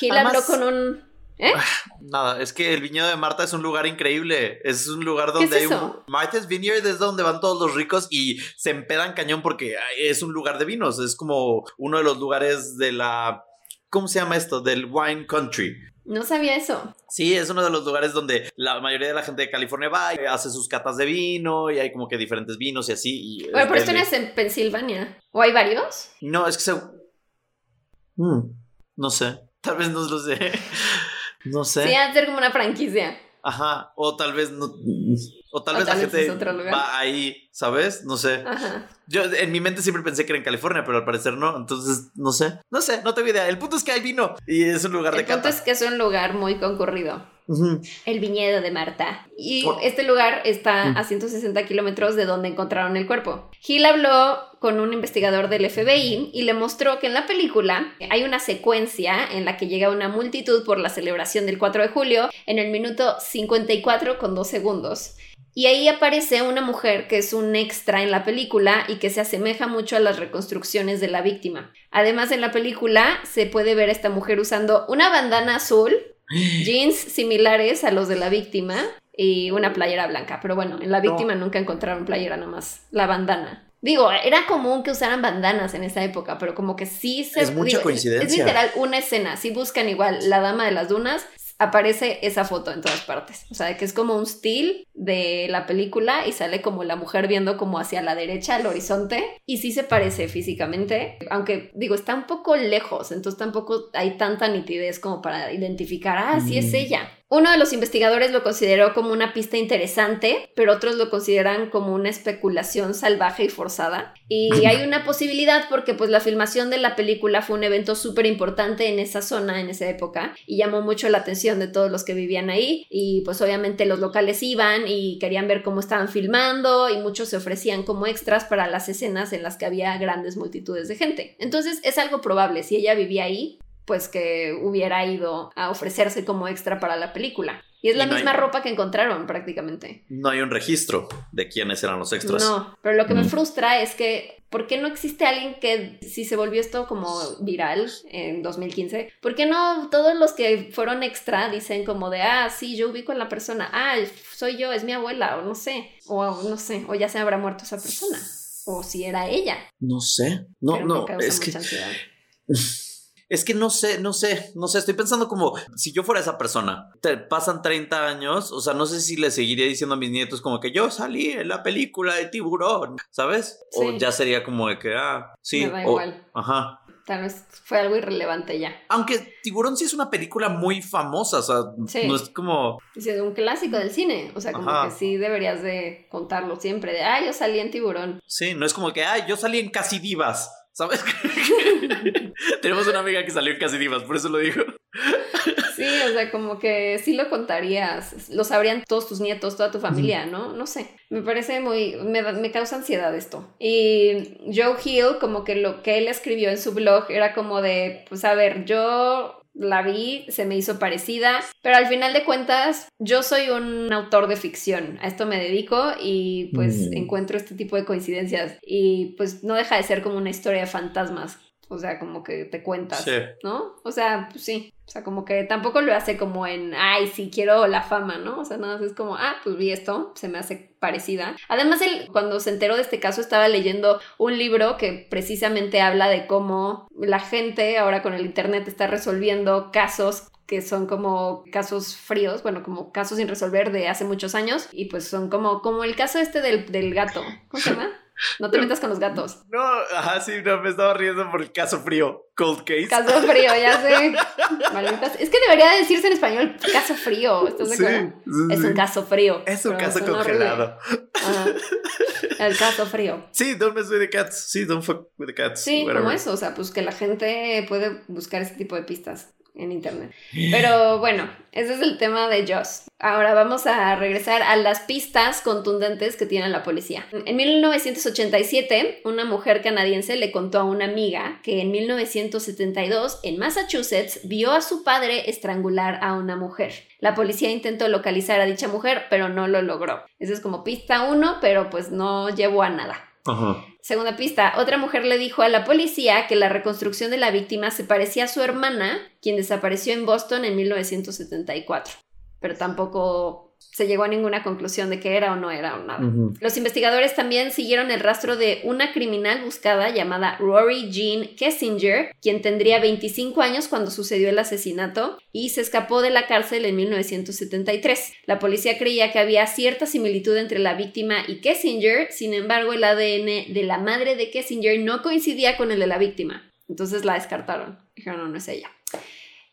Hill Además- habló con un... ¿Eh? Nada, es que el viñedo de Marta es un lugar increíble. Es un lugar ¿Qué donde es hay un. Martha's Vineyard es donde van todos los ricos y se empedan cañón porque es un lugar de vinos. Es como uno de los lugares de la. ¿Cómo se llama esto? Del wine country. No sabía eso. Sí, es uno de los lugares donde la mayoría de la gente de California va y hace sus catas de vino y hay como que diferentes vinos y así. y Bueno, pero esto no es en Pensilvania. ¿O hay varios? No, es que se. Mm, no sé. Tal vez no lo sé. No sé. Sí, ha de ser como una franquicia. Ajá. O tal vez no. O tal O vez la vez gente va ahí, ¿sabes? No sé. Ajá. Yo en mi mente siempre pensé que era en California, pero al parecer no. Entonces, no sé. No sé, no tengo idea. El punto es que hay vino y es un lugar El de punto cata. es que es un lugar muy concurrido. El viñedo de Marta. Y este lugar está a 160 kilómetros de donde encontraron el cuerpo. Hill habló con un investigador del FBI y le mostró que en la película hay una secuencia en la que llega una multitud por la celebración del 4 de julio en el minuto 54 con 2 segundos. Y ahí aparece una mujer que es un extra en la película y que se asemeja mucho a las reconstrucciones de la víctima. Además, en la película se puede ver a esta mujer usando una bandana azul, jeans similares a los de la víctima y una playera blanca. Pero bueno, en la víctima nunca encontraron playera nomás, la bandana. Digo, era común que usaran bandanas en esa época, pero como que sí se... Es mucha digo, coincidencia. Es literal una escena. Si buscan igual La Dama de las Dunas, aparece esa foto en todas partes. O sea, de que es como un still de la película y sale como la mujer viendo como hacia la derecha, al horizonte. Y sí se parece físicamente, aunque digo, está un poco lejos, entonces tampoco hay tanta nitidez como para identificar, ah, sí es Mm. ella. Uno de los investigadores lo consideró como una pista interesante, pero otros lo consideran como una especulación salvaje y forzada. Y hay una posibilidad porque pues la filmación de la película fue un evento súper importante en esa zona, en esa época, y llamó mucho la atención de todos los que vivían ahí. Y pues obviamente los locales iban y querían ver cómo estaban filmando y muchos se ofrecían como extras para las escenas en las que había grandes multitudes de gente. Entonces es algo probable, si ella vivía ahí, pues que hubiera ido a ofrecerse como extra para la película. Y es Y la no hay- misma ropa que encontraron prácticamente. No hay un registro de quiénes eran los extras. No, pero lo que me Mm. frustra es que, ¿por qué no existe alguien que, si se volvió esto como viral en 2015, ¿por qué no todos los que fueron extra dicen como de, ah, sí, yo ubico a la persona, ah, soy yo, es mi abuela, o no sé, o no sé, o ya se habrá muerto esa persona, o si era ella. No sé. No, pero me no. causa Es que. es que no sé, no sé, no sé. Estoy pensando como si yo fuera esa persona. Te pasan 30 años. O sea, no sé si le seguiría diciendo a mis nietos como que yo salí en la película de tiburón, ¿sabes? O Sí. ya sería como de que, ah, sí. Me da o- igual. Ajá. Tal vez fue algo irrelevante ya. Aunque Tiburón sí es una película muy famosa, o sea, Sí. no es como... Es un clásico del cine, o sea, como Ajá. que sí deberías de contarlo siempre, de, ah, yo salí en tiburón. Sí, no es como que, ay, yo salí en Casi Divas, ¿sabes? Tenemos una amiga que salió en Casi Divas, por eso lo digo. Sí, o sea, como que sí lo contarías, lo sabrían todos tus nietos, toda tu familia, ¿no? No sé, me parece muy, me, me causa ansiedad esto. Y Joe Hill, como que lo que él escribió en su blog era como de, pues a ver, yo la vi, se me hizo parecida, pero al final de cuentas yo soy un autor de ficción, a esto me dedico y pues Mm. encuentro este tipo de coincidencias y pues no deja de ser como una historia de fantasmas, o sea, como que te cuentas. Sí. ¿no? O sea, pues sí. O sea, como que tampoco lo hace como en, ay, sí, quiero la fama, ¿no? O sea, nada más es como, ah, pues vi esto, se me hace parecida. Además, él, cuando se enteró de este caso, estaba leyendo un libro que precisamente habla de cómo la gente ahora con el Internet está resolviendo casos que son como casos fríos, bueno, como casos sin resolver de hace muchos años, y pues son como, como el caso este del, del gato. ¿Cómo se llama? No te metas con los gatos. No, ajá, sí, no, me estaba riendo por el caso frío. Cold case. Caso frío, ya sé. Es que debería decirse en español caso frío. ¿Estás de Sí, acuerdo? sí, Es un caso frío. Es un caso congelado. Ajá. El caso frío. Sí, don't mess with the cats. Sí, don't fuck with the cats. Sí, whatever. como eso. O sea, pues que la gente puede buscar ese tipo de pistas en internet. Pero bueno, ese es el tema de Joss. Ahora vamos a regresar a las pistas contundentes que tiene la policía. En 1987, una mujer canadiense le contó a una amiga que en 1972, en Massachusetts, vio a su padre estrangular a una mujer. La policía intentó localizar a dicha mujer, pero no lo logró. Esa es como pista uno, pero pues no llevó a nada. Ajá. Segunda pista, otra mujer le dijo a la policía que la reconstrucción de la víctima se parecía a su hermana, quien desapareció en Boston en 1974, pero tampoco se llegó a ninguna conclusión de que era o no era o nada. Los investigadores también siguieron el rastro de una criminal buscada llamada Rory Jean Kessinger, quien tendría 25 años cuando sucedió el asesinato y se escapó de la cárcel en 1973. La policía creía que había cierta similitud entre la víctima y Kessinger, sin embargo el ADN de la madre de Kessinger no coincidía con el de la víctima. Entonces la descartaron. Dijeron, no, no es ella.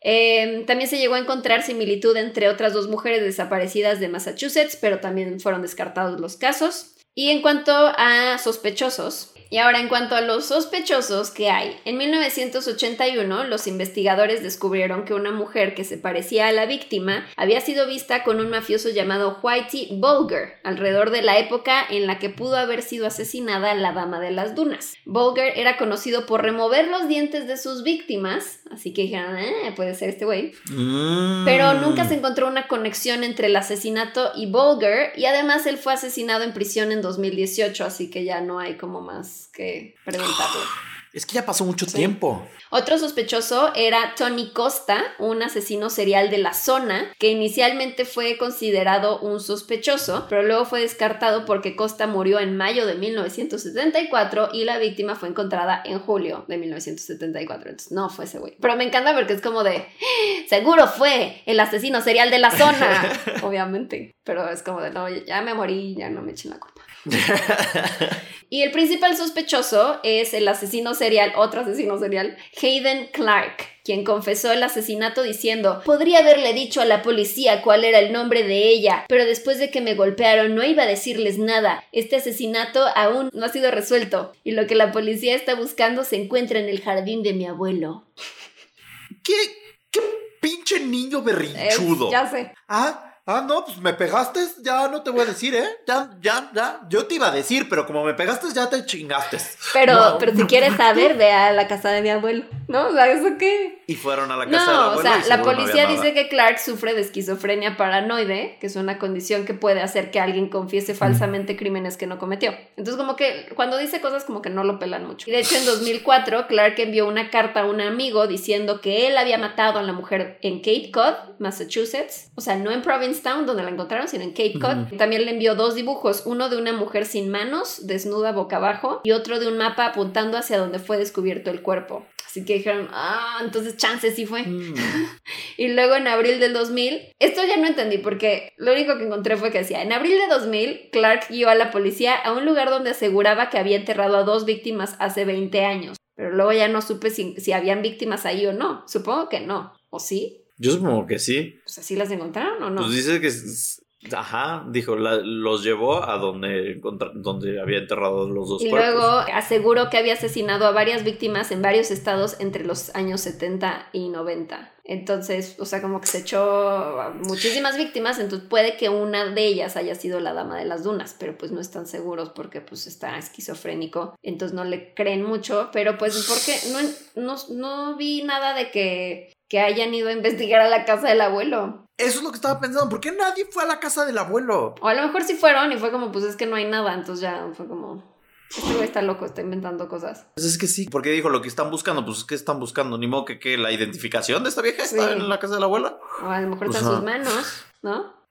Eh, también se llegó a encontrar similitud entre otras dos mujeres desaparecidas de Massachusetts, pero también fueron descartados los casos. Y en cuanto a sospechosos, y ahora en cuanto a los sospechosos que hay, en 1981 los investigadores descubrieron que una mujer que se parecía a la víctima había sido vista con un mafioso llamado Whitey Bulger, alrededor de la época en la que pudo haber sido asesinada la dama de las dunas. Bulger era conocido por remover los dientes de sus víctimas, así que dijeron, eh, puede ser este güey. Mm. Pero nunca se encontró una conexión entre el asesinato y Bulger, y además él fue asesinado en prisión en 2018, así que ya no hay como más que preguntarle. Es que ya pasó mucho tiempo. Otro sospechoso era Tony Costa, un asesino serial de la zona, que inicialmente fue considerado un sospechoso, pero luego fue descartado porque Costa murió en mayo de 1974 y la víctima fue encontrada en julio de 1974. Entonces no fue ese güey. Pero me encanta porque es como de, seguro fue el asesino serial de la zona, obviamente. Pero es como de, no, ya me morí, ya no me echen la culpa. y el principal sospechoso es el asesino serial, otro asesino serial, Hayden Clark, quien confesó el asesinato diciendo, podría haberle dicho a la policía cuál era el nombre de ella, pero después de que me golpearon no iba a decirles nada. Este asesinato aún no ha sido resuelto, y lo que la policía está buscando se encuentra en el jardín de mi abuelo. ¿Qué, qué pinche niño berrinchudo? Ya sé. Ah, ah, no, pues me pegaste, ya no te voy a decir, ¿eh? Ya, ya, ya. Yo te iba a decir, pero como me pegaste, ya te chingaste. Pero, No. pero si quieres saber, ve a la casa de mi abuelo. ¿No? O sea, ¿eso qué? Y fueron a la casa del No, abuelo o sea, y la no policía dice que Clark sufre de esquizofrenia paranoide, que es una condición que puede hacer que alguien confiese falsamente crímenes que no cometió. Entonces, como que cuando dice cosas, como que no lo pelan mucho. Y de hecho, en 2004, Clark envió una carta a un amigo diciendo que él había matado a la mujer en Cape Cod, Massachusetts. O sea, no en Donde la encontraron, sino en Cape Cod. También le envió dos dibujos, uno de una mujer sin manos, desnuda boca abajo, y otro de un mapa apuntando hacia donde fue descubierto el cuerpo. Así que dijeron, ah, entonces chance sí fue. Mm. Y luego en abril del 2000, esto ya no entendí porque lo único que encontré fue que decía, en abril de 2000, Clark guió a la policía a un lugar donde aseguraba que había enterrado a dos víctimas hace 20 años. Pero luego ya no supe si, si habían víctimas ahí o no. Supongo que no. ¿O sí? Yo supongo que sí. Pues así las encontraron o no. Pues dice que. Ajá, dijo, la- los llevó a donde, donde había enterrado los dos Y cuerpos. luego aseguró que había asesinado a varias víctimas en varios estados entre los años 70 y 90. Entonces, o sea, como que se echó a muchísimas víctimas, entonces puede que una de ellas haya sido la dama de las dunas, pero pues no están seguros porque pues está esquizofrénico, entonces no le creen mucho, pero pues porque no, no, no vi nada de que, que hayan ido a investigar a la casa del abuelo. Eso es lo que estaba pensando. ¿Por qué nadie fue a la casa del abuelo? O a lo mejor sí fueron y fue como, pues es que no hay nada, entonces ya fue como, este güey está loco, está inventando cosas. Pues es que sí. Porque dijo lo que están buscando. Pues es que están buscando. Ni modo que, que la identificación de esta vieja Sí. está en la casa de la abuela. O a lo mejor O están sea- sus manos, ¿no?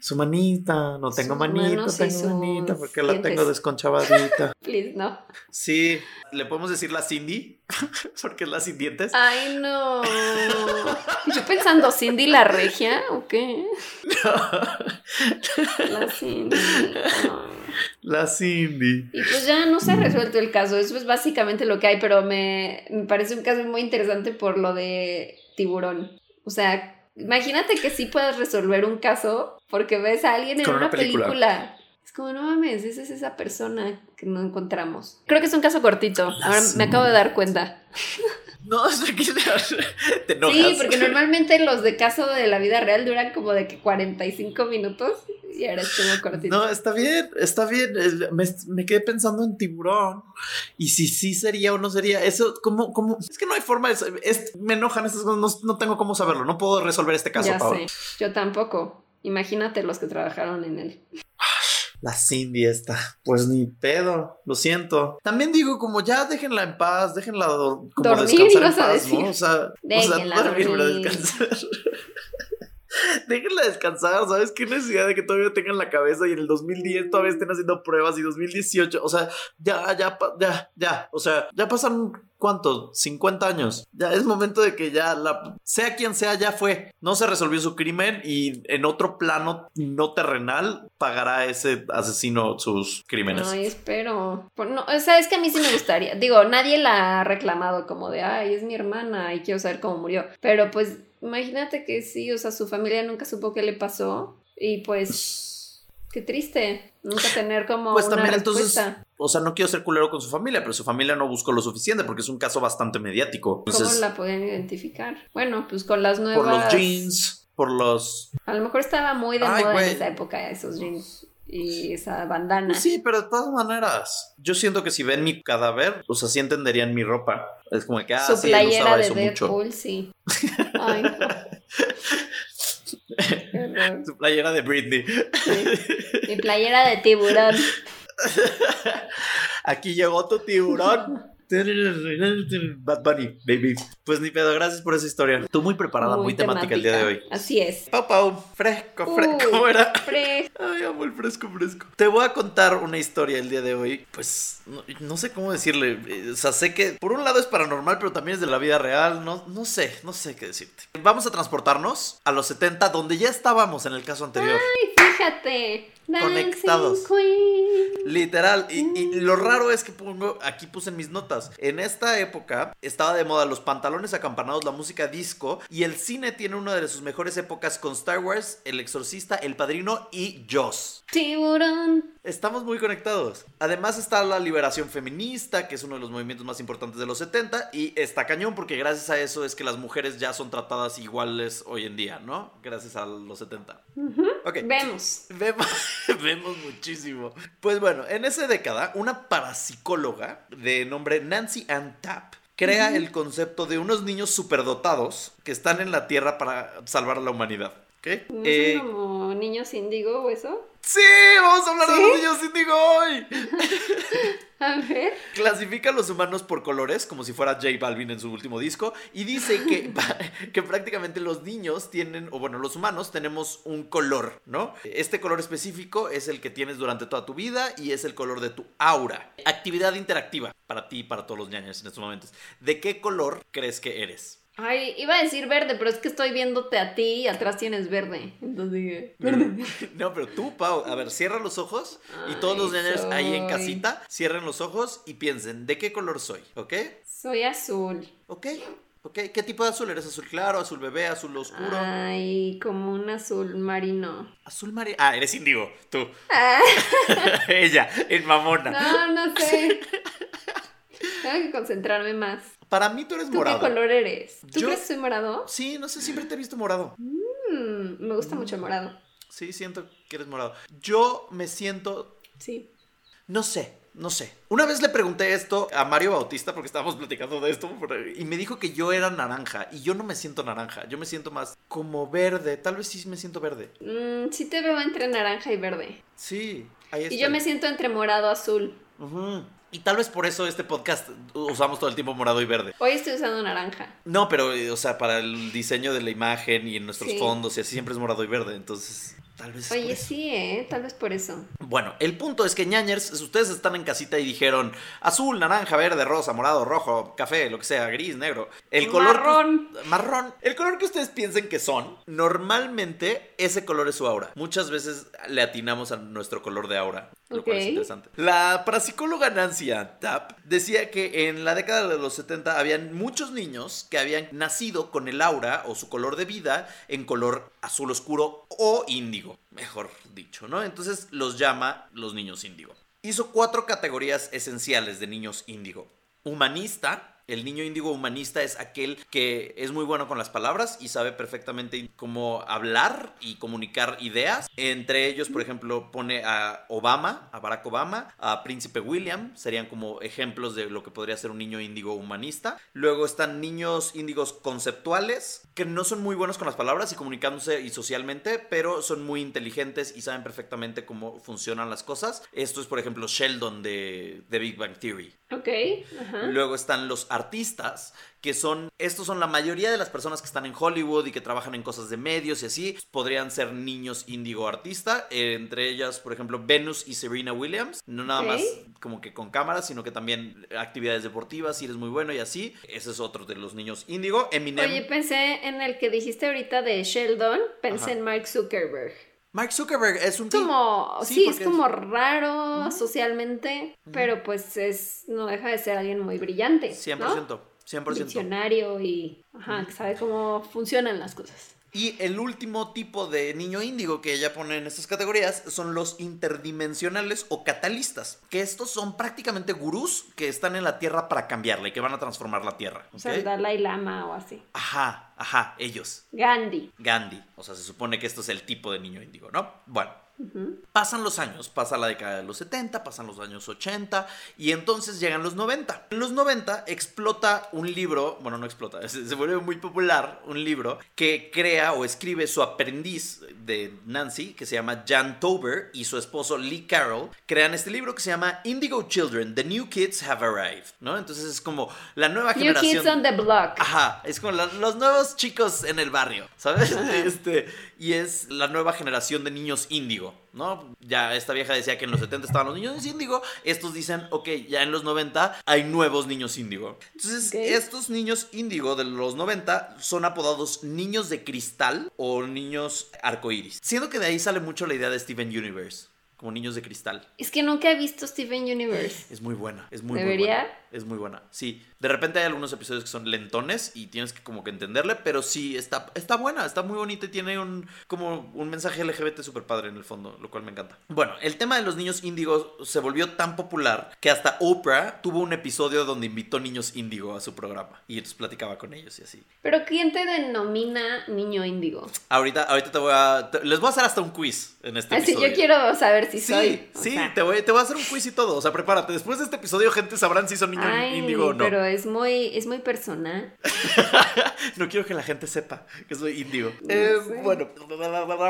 Su manita. No tengo Sus manita, tengo manita. Porque la tengo desconchavadita. Please, no. sí. ¿Le podemos decir la Cindy? porque es la sin dientes. Ay, no. Yo pensando, ¿Cindy la regia o qué? La Cindy. no. La Cindy. Y pues ya no se ha resuelto el caso. Eso es básicamente lo que hay, pero me, me parece un caso muy interesante por lo de tiburón. O sea, imagínate que sí puedas resolver un caso porque ves a alguien en Con una una película. película. Es como, no mames, esa es esa persona que no encontramos. Creo que es un caso cortito. Ahora me acabo de dar cuenta. No, es que te enojas. Sí, porque normalmente los de caso de la vida real duran como de que 45 minutos y ahora estuvo cortito. No, está bien, está bien. Me, me quedé pensando en tiburón. Y si sí sería o no sería. Eso, ¿cómo? cómo? Es que no hay forma de. saber- es- me enojan estas cosas. No, no tengo cómo saberlo. No puedo resolver este caso, ya sé, yo tampoco. Imagínate los que trabajaron en él. La Cindy esta. Pues ni pedo. Lo siento. También digo, como ya déjenla en paz, déjenla como Dormir, descansar en paz, decir. ¿no? O sea, o sea, Déjenla dormir, pero descansar. Déjenla descansar, ¿sabes? Qué necesidad de que todavía tengan la cabeza y en el 2010 todavía estén haciendo pruebas y 2018, o sea, ya, ya, ya, ya, o sea, ya pasan ¿cuánto? 50 años. Ya es momento de que ya sea quien sea ya fue. No se resolvió su crimen y en otro plano no terrenal pagará ese asesino sus crímenes. Ay, espero. No, o sea, es que a mí sí me gustaría. Digo, nadie la ha reclamado como de, ay, es mi hermana y quiero saber cómo murió. Pero pues imagínate que sí, o sea, su familia nunca supo qué le pasó y pues qué triste nunca tener como Pues una también entonces, o sea, no quiero ser culero con su familia, pero su familia no buscó lo suficiente porque es un caso bastante mediático. ¿Cómo la podían identificar? Bueno, pues con las nuevas. por los jeans, por los... A lo mejor estaba muy de Ay, moda en esa época esos jeans y esa bandana. Sí, pero de todas maneras, yo siento que si ven mi cadáver, o sea, sí entenderían mi ropa. Es como que, ah, Su sí, él playera usaba de eso mucho. Deadpool, sí. Ay, no. Su playera de Britney. Mi playera de tiburón. Aquí llegó tu tiburón. Bad Bunny, baby. Pues ni pedo, gracias por esa historia. Tú muy preparada, muy, temática, el día de hoy. Así es. Pau Pau, fresco, fresco. ¿Cómo era? fre- Ay, amo el fresco, fresco. Te voy a contar una historia el día de hoy. Pues no, no sé cómo decirle. Eh, O sea, sé que por un lado es paranormal, pero también es de la vida real. No, no sé, no sé qué decirte. Vamos a transportarnos a los 70, donde ya estábamos en el caso anterior. Ay, fíjate. Conectados. Queen. Literal, y, y lo raro es que pongo, aquí puse en mis notas, en esta época estaba de moda los pantalones acampanados, la música disco, y el cine tiene una de sus mejores épocas con Star Wars, El Exorcista, El Padrino y Jaws. Tiburón. Estamos muy conectados. Además está la liberación feminista, que es uno de los movimientos más importantes de los 70, y está cañón porque gracias a eso es que las mujeres ya son tratadas iguales hoy en día, ¿no? Gracias a los 70. Ok. Vemos. Vemos, vemos muchísimo. Pues bueno, en esa década, una parapsicóloga de nombre Nancy Ann Tapp crea el concepto de unos niños superdotados que están en la Tierra para salvar a la humanidad. ¿Ok? ¿No Eh, son como niños índigo o eso? Sí, vamos a hablar de ¿Sí? los niños índigo hoy. A ver. Clasifica a los humanos por colores, como si fuera J Balvin en su último disco, y dice que, que prácticamente los niños tienen, o bueno, los humanos tenemos un color, ¿no? Este color específico es el que tienes durante toda tu vida y es el color de tu aura. Actividad interactiva para ti y para todos los ñaños en estos momentos. ¿De qué color crees que eres? Ay, iba a decir verde, pero es que estoy viéndote a ti y atrás tienes verde. Entonces dije, verde. No, pero tú, Pau, a ver, cierra los ojos y todos los Ay, ñaños ahí en soy. casita cierren los ojos y piensen, ¿de qué color soy? ¿Ok? Soy azul. ¿Ok? ¿Ok? ¿Qué tipo de azul? ¿Eres azul claro, azul bebé, azul oscuro? Ay, como un azul marino. Azul marino. Ah, eres índigo, tú. Ah, Ella, en mamona. no, no sé. Tengo que concentrarme más. Para mí tú eres ¿Tú qué morado. color eres? ¿Tú Yo- crees que soy morado? Sí, no sé, siempre te he visto morado. Mm, me gusta mucho el morado. Sí, siento que eres morado. Yo me siento. Sí. No sé, no sé. Una vez le pregunté esto a Mario Bautista porque estábamos platicando de esto y me dijo que yo era naranja y yo no me siento naranja. Yo me siento más como verde. Tal vez sí me siento verde. Mm, sí te veo entre naranja y verde. Sí, ahí está. Y yo me siento entre morado azul. Y tal vez por eso este podcast usamos todo el tiempo morado y verde. Hoy estoy usando naranja. No, pero, eh, o sea, para el diseño de la imagen y en nuestros Sí. fondos y así siempre es morado y verde, entonces tal vez... es por Oye, eso. sí, ¿eh? Tal vez por eso. Bueno, el punto es que ñañers, ustedes están en casita y dijeron azul, naranja, verde, rosa, morado, rojo, café, lo que sea, gris, negro. El color... que- Marrón. marrón. El color que ustedes piensen que son, normalmente ese color es su aura. Muchas veces le atinamos a nuestro color de aura, lo cual es interesante. La parapsicóloga Nancy Tapp decía que en la década de los 70 habían muchos niños que habían nacido con el aura o su color de vida en color azul oscuro o índigo, mejor dicho, ¿no? Entonces los llama los niños índigo. Hizo cuatro categorías esenciales de niños índigo. Humanista, el niño índigo humanista es aquel que es muy bueno con las palabras y sabe perfectamente cómo hablar y comunicar ideas. Entre ellos, por ejemplo, pone a Obama, a Barack Obama, a Príncipe William, serían como ejemplos de lo que podría ser un niño índigo humanista. Luego están niños índigos conceptuales, que no son muy buenos con las palabras y comunicándose y socialmente, pero son muy inteligentes y saben perfectamente cómo funcionan las cosas. Esto es, por ejemplo, Sheldon de, de Big Bang Theory. Ok. Luego están los artistas que son, estos son la mayoría de las personas que están en Hollywood y que trabajan en cosas de medios y así, podrían ser niños índigo artista, eh, entre ellas, por ejemplo, Venus y Serena Williams, no nada más como que con cámaras, sino que también actividades deportivas, si eres muy bueno y así, ese es otro de los niños índigo, Eminem. Oye, pensé en el que dijiste ahorita de Sheldon, pensé Ajá. en Mark Zuckerberg. Mark Zuckerberg es un Es como, Sí, sí, es como raro socialmente, pero pues es, no deja de ser alguien muy brillante. 100%, ¿no? 100%. Diccionario y, ajá, que sabe cómo funcionan las cosas. Y el último tipo de niño índigo que ella pone en estas categorías son los interdimensionales o catalistas, que estos son prácticamente gurús que están en la Tierra para cambiarla y que van a transformar la Tierra. O sea, Dalai Lama o así. Ajá, ajá, ellos. Gandhi. Gandhi. O sea, se supone que esto es el tipo de niño índigo, ¿no? Bueno. Pasan los años, pasa la década de los 70, pasan los años 80 y entonces llegan los 90. En los 90 explota un libro, bueno, no explota, se, se vuelve muy popular un libro que crea o escribe su aprendiz de Nancy, que se llama Jan Tober, y su esposo Lee Carroll, crean este libro que se llama Indigo Children, The New Kids Have Arrived, ¿no? Entonces es como la nueva New generación. Kids on the Block. Ajá, es como la- los nuevos chicos en el barrio, ¿sabes? Este, y es la nueva generación de niños índigo, ¿no? Ya esta vieja decía que en los 70 estaban los niños índigo, estos dicen, ok, ya en los 90 hay nuevos niños índigo. Entonces, estos niños índigo de los 90 son apodados niños de cristal o niños arcoíris. Siendo que de ahí sale mucho la idea de Steven Universe, como niños de cristal. Es que nunca he visto Steven Universe. Es muy buena, es muy, muy ¿Debería? buena. Es muy buena. Sí, de repente hay algunos episodios que son lentones y tienes que como que entenderle, pero sí está, está buena, está muy bonita y tiene un como un mensaje LGBT súper padre en el fondo, lo cual me encanta. Bueno, el tema de los niños índigos se volvió tan popular que hasta Oprah tuvo un episodio donde invitó niños índigo a su programa y entonces platicaba con ellos y así. Pero ¿quién te denomina niño índigo? Ahorita, ahorita te voy a... te- les voy a hacer hasta un quiz en este Así episodio. yo quiero saber si Sí, soy. o sí, sea. te, voy, te voy a hacer un quiz y todo. O sea, prepárate. Después de este episodio, gente sabrán si son Ay, índigo no. pero es muy, es muy personal. No quiero que la gente sepa que soy índigo. No Eh. Bueno,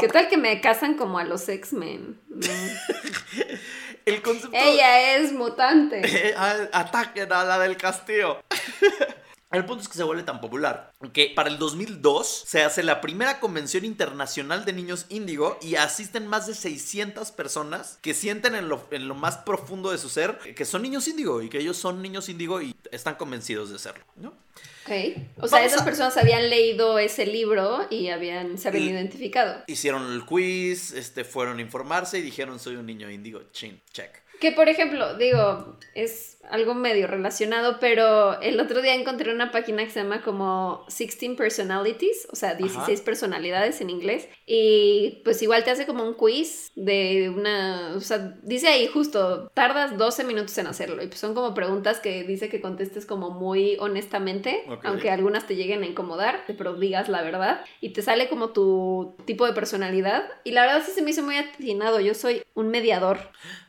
¿Qué tal que me casan como a los X-Men? No. el concepto. Ella es mutante. Eh, Ataquen a la del castillo. El punto es que se vuelve tan popular que para el 2002 se hace la primera convención internacional de niños índigo y asisten más de 600 personas que sienten en lo, en lo más profundo de su ser que son niños índigo y que ellos son niños índigo y están convencidos de serlo, ¿no? Ok. O sea, Vamos esas a- personas habían leído ese libro y habían, se habían Y- identificado. Hicieron el quiz, este, fueron a informarse y dijeron soy un niño índigo, chin, check. Que por ejemplo, digo, es algo medio relacionado, pero el otro día encontré una página que se llama como 16 Personalities, o sea, 16 personalidades en inglés, y pues igual te hace como un quiz de una, o sea, dice ahí justo, tardas 12 minutos en hacerlo, y pues son como preguntas que dice que contestes como muy honestamente, aunque algunas te lleguen a incomodar, pero digas la verdad, y te sale como tu tipo de personalidad, y la verdad sí se me hizo muy atinado, yo soy un mediador.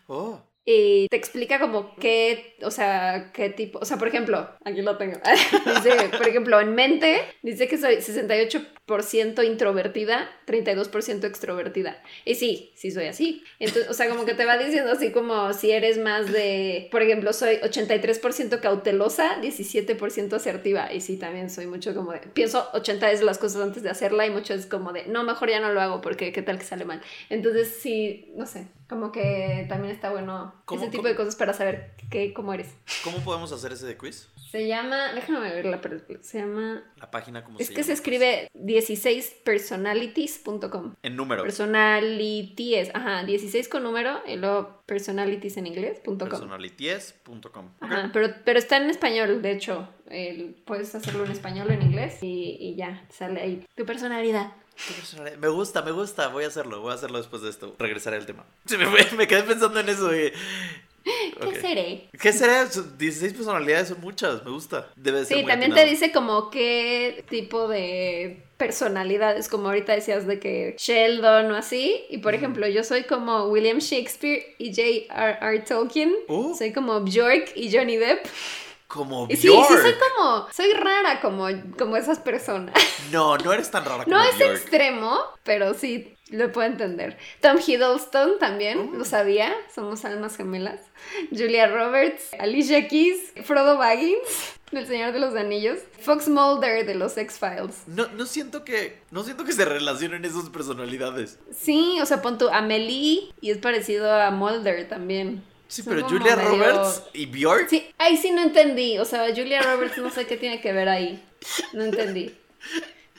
Oh. Y te explica como qué, o sea, qué tipo, o sea, por ejemplo, aquí lo tengo. dice, por ejemplo, en mente, dice que soy 68% introvertida, 32% extrovertida. Y sí, sí soy así. Entonces, o sea, como que te va diciendo así como si eres más de, por ejemplo, soy 83% cautelosa, 17% asertiva. Y sí, también soy mucho como de, pienso 80 veces las cosas antes de hacerla y mucho es como de, no, mejor ya no lo hago porque qué tal que sale mal. Entonces, sí, no sé, como que también está bueno ¿Cómo- ese tipo cómo? de cosas para saber qué, cómo eres. ¿Cómo podemos hacer ese de quiz? Se llama, déjame verla, pero se llama, La página como es se que se escribe 16personalities.com. En número. Personalities, ajá, 16 con número y luego personalities en inglés, punto com. Personalities.com. Ajá, pero, pero está en español, de hecho. el- puedes hacerlo en español o en inglés y, y ya, sale ahí tu personalidad. Me gusta, me gusta. Voy a hacerlo. Voy a hacerlo después de esto. Regresaré al tema. Me, quedé pensando en eso. y- ¿Qué seré? ¿Qué? Son 16 personalidades son muchas. Me gusta. Debe ser Sí, muy también te dice como qué tipo de personalidades, como ahorita decías de que Sheldon o así, y por ejemplo yo soy como William Shakespeare y J.R.R. Tolkien, Oh. soy como Bjork y Johnny Depp, Como Y sí, Bjork. sí soy como, soy rara como, como esas personas. No, no eres tan rara como No es Bjork. extremo, pero sí lo puedo entender. Tom Hiddleston también, Oh. lo sabía, somos almas gemelas. Julia Roberts, Alicia Keys, Frodo Baggins, del Señor de los Anillos, Fox Mulder de los X-Files. No, no siento que. No siento que se relacionen esas personalidades. Sí, o sea, pon tu Amelie y es parecido a Mulder también. Sí, Son pero Julia medio- Roberts y Bjork. Sí, ahí sí no entendí. O sea, Julia Roberts no sé qué tiene que ver ahí. No entendí.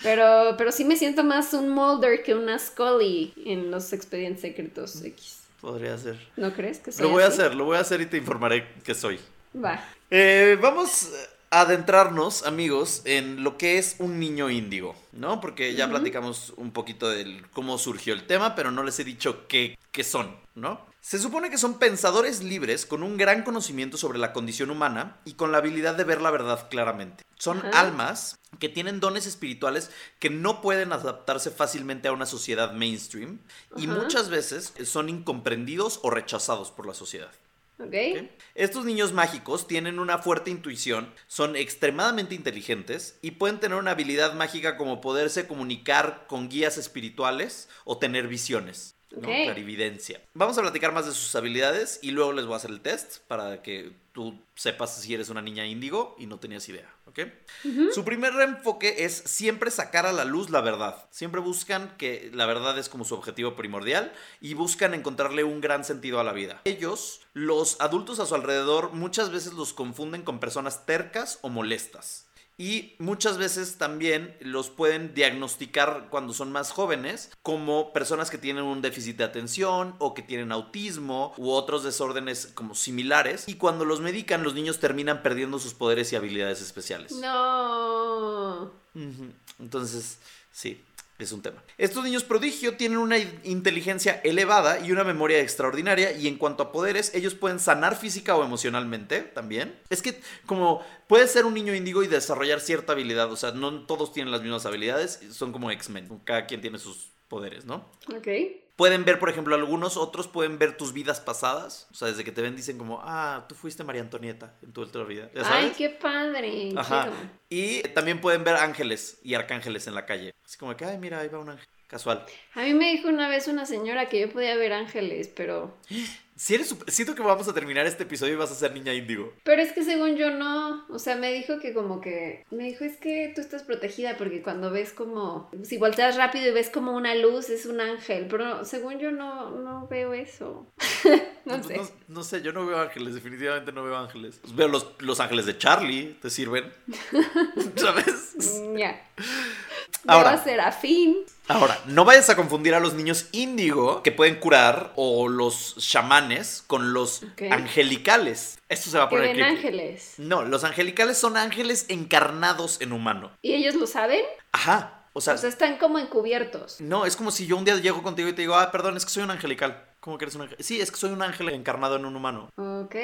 Pero, pero sí me siento más un Mulder que una Scully en los expedientes secretos X. Podría ser. ¿No crees que soy Lo voy a hacer, lo voy a hacer y te informaré que soy. Va. Eh, vamos a adentrarnos, amigos, en lo que es un niño índigo, ¿no? Porque ya platicamos un poquito de cómo surgió el tema, pero no les he dicho qué, qué son, ¿no? Se supone que son pensadores libres con un gran conocimiento sobre la condición humana y con la habilidad de ver la verdad claramente. Son Ajá. almas que tienen dones espirituales que no pueden adaptarse fácilmente a una sociedad mainstream y muchas veces son incomprendidos o rechazados por la sociedad. Estos niños mágicos tienen una fuerte intuición, son extremadamente inteligentes y pueden tener una habilidad mágica como poderse comunicar con guías espirituales o tener visiones. ¿No? Clarividencia. Vamos a platicar más de sus habilidades y luego les voy a hacer el test para que tú sepas si eres una niña índigo y no tenías idea, ¿ok? Su primer enfoque es siempre sacar a la luz la verdad. Siempre buscan que la verdad es como su objetivo primordial y buscan encontrarle un gran sentido a la vida. Ellos, los adultos a su alrededor, muchas veces los confunden con personas tercas o molestas. Y muchas veces también los pueden diagnosticar cuando son más jóvenes como personas que tienen un déficit de atención o que tienen autismo u otros desórdenes como similares. Y cuando los medican, los niños terminan perdiendo sus poderes y habilidades especiales. No. Entonces, sí, es un tema. Estos niños prodigio tienen una in- inteligencia elevada y una memoria extraordinaria y en cuanto a poderes, ellos pueden sanar física o emocionalmente también. Es que como puedes ser un niño índigo y desarrollar cierta habilidad, o sea, no todos tienen las mismas habilidades, son como X-Men, cada quien tiene sus poderes, ¿no? Ok. Pueden ver, por ejemplo, algunos otros pueden ver tus vidas pasadas. O sea, desde que te ven dicen como, ah, tú fuiste María Antonieta en tu otra vida. ¿Ya sabes? Ay, qué padre. Ajá. quiero. Y también pueden ver ángeles y arcángeles en la calle. Así como que, ay, mira, ahí va un ángel. Casual. A mí me dijo una vez una señora que yo podía ver ángeles, pero... Si eres, sup- siento que vamos a terminar este episodio y vas a ser niña índigo. Pero es que según yo no, o sea, me dijo que como que, me dijo es que tú estás protegida porque cuando ves como, si volteas rápido y ves como una luz es un ángel, pero según yo no, no veo eso. no sé. No, no sé, yo no veo ángeles, definitivamente no veo ángeles. Pues veo los, los ángeles de Charlie, te sirven. ¿Sabes? Ya. Ahora. Veo a Serafín. Ahora, no vayas a confundir a los niños índigo que pueden curar o los chamanes con los angelicales. Esto se va a poner ven creepy. ángeles. No, los angelicales son ángeles encarnados en humano. ¿Y ellos lo saben? Ajá. O sea, O sea, están como encubiertos. no, es como si yo un día llego contigo y te digo, ah, perdón, es que soy un angelical. ¿Cómo que eres un ángel? Sí, es que soy un ángel encarnado en un humano. Ok.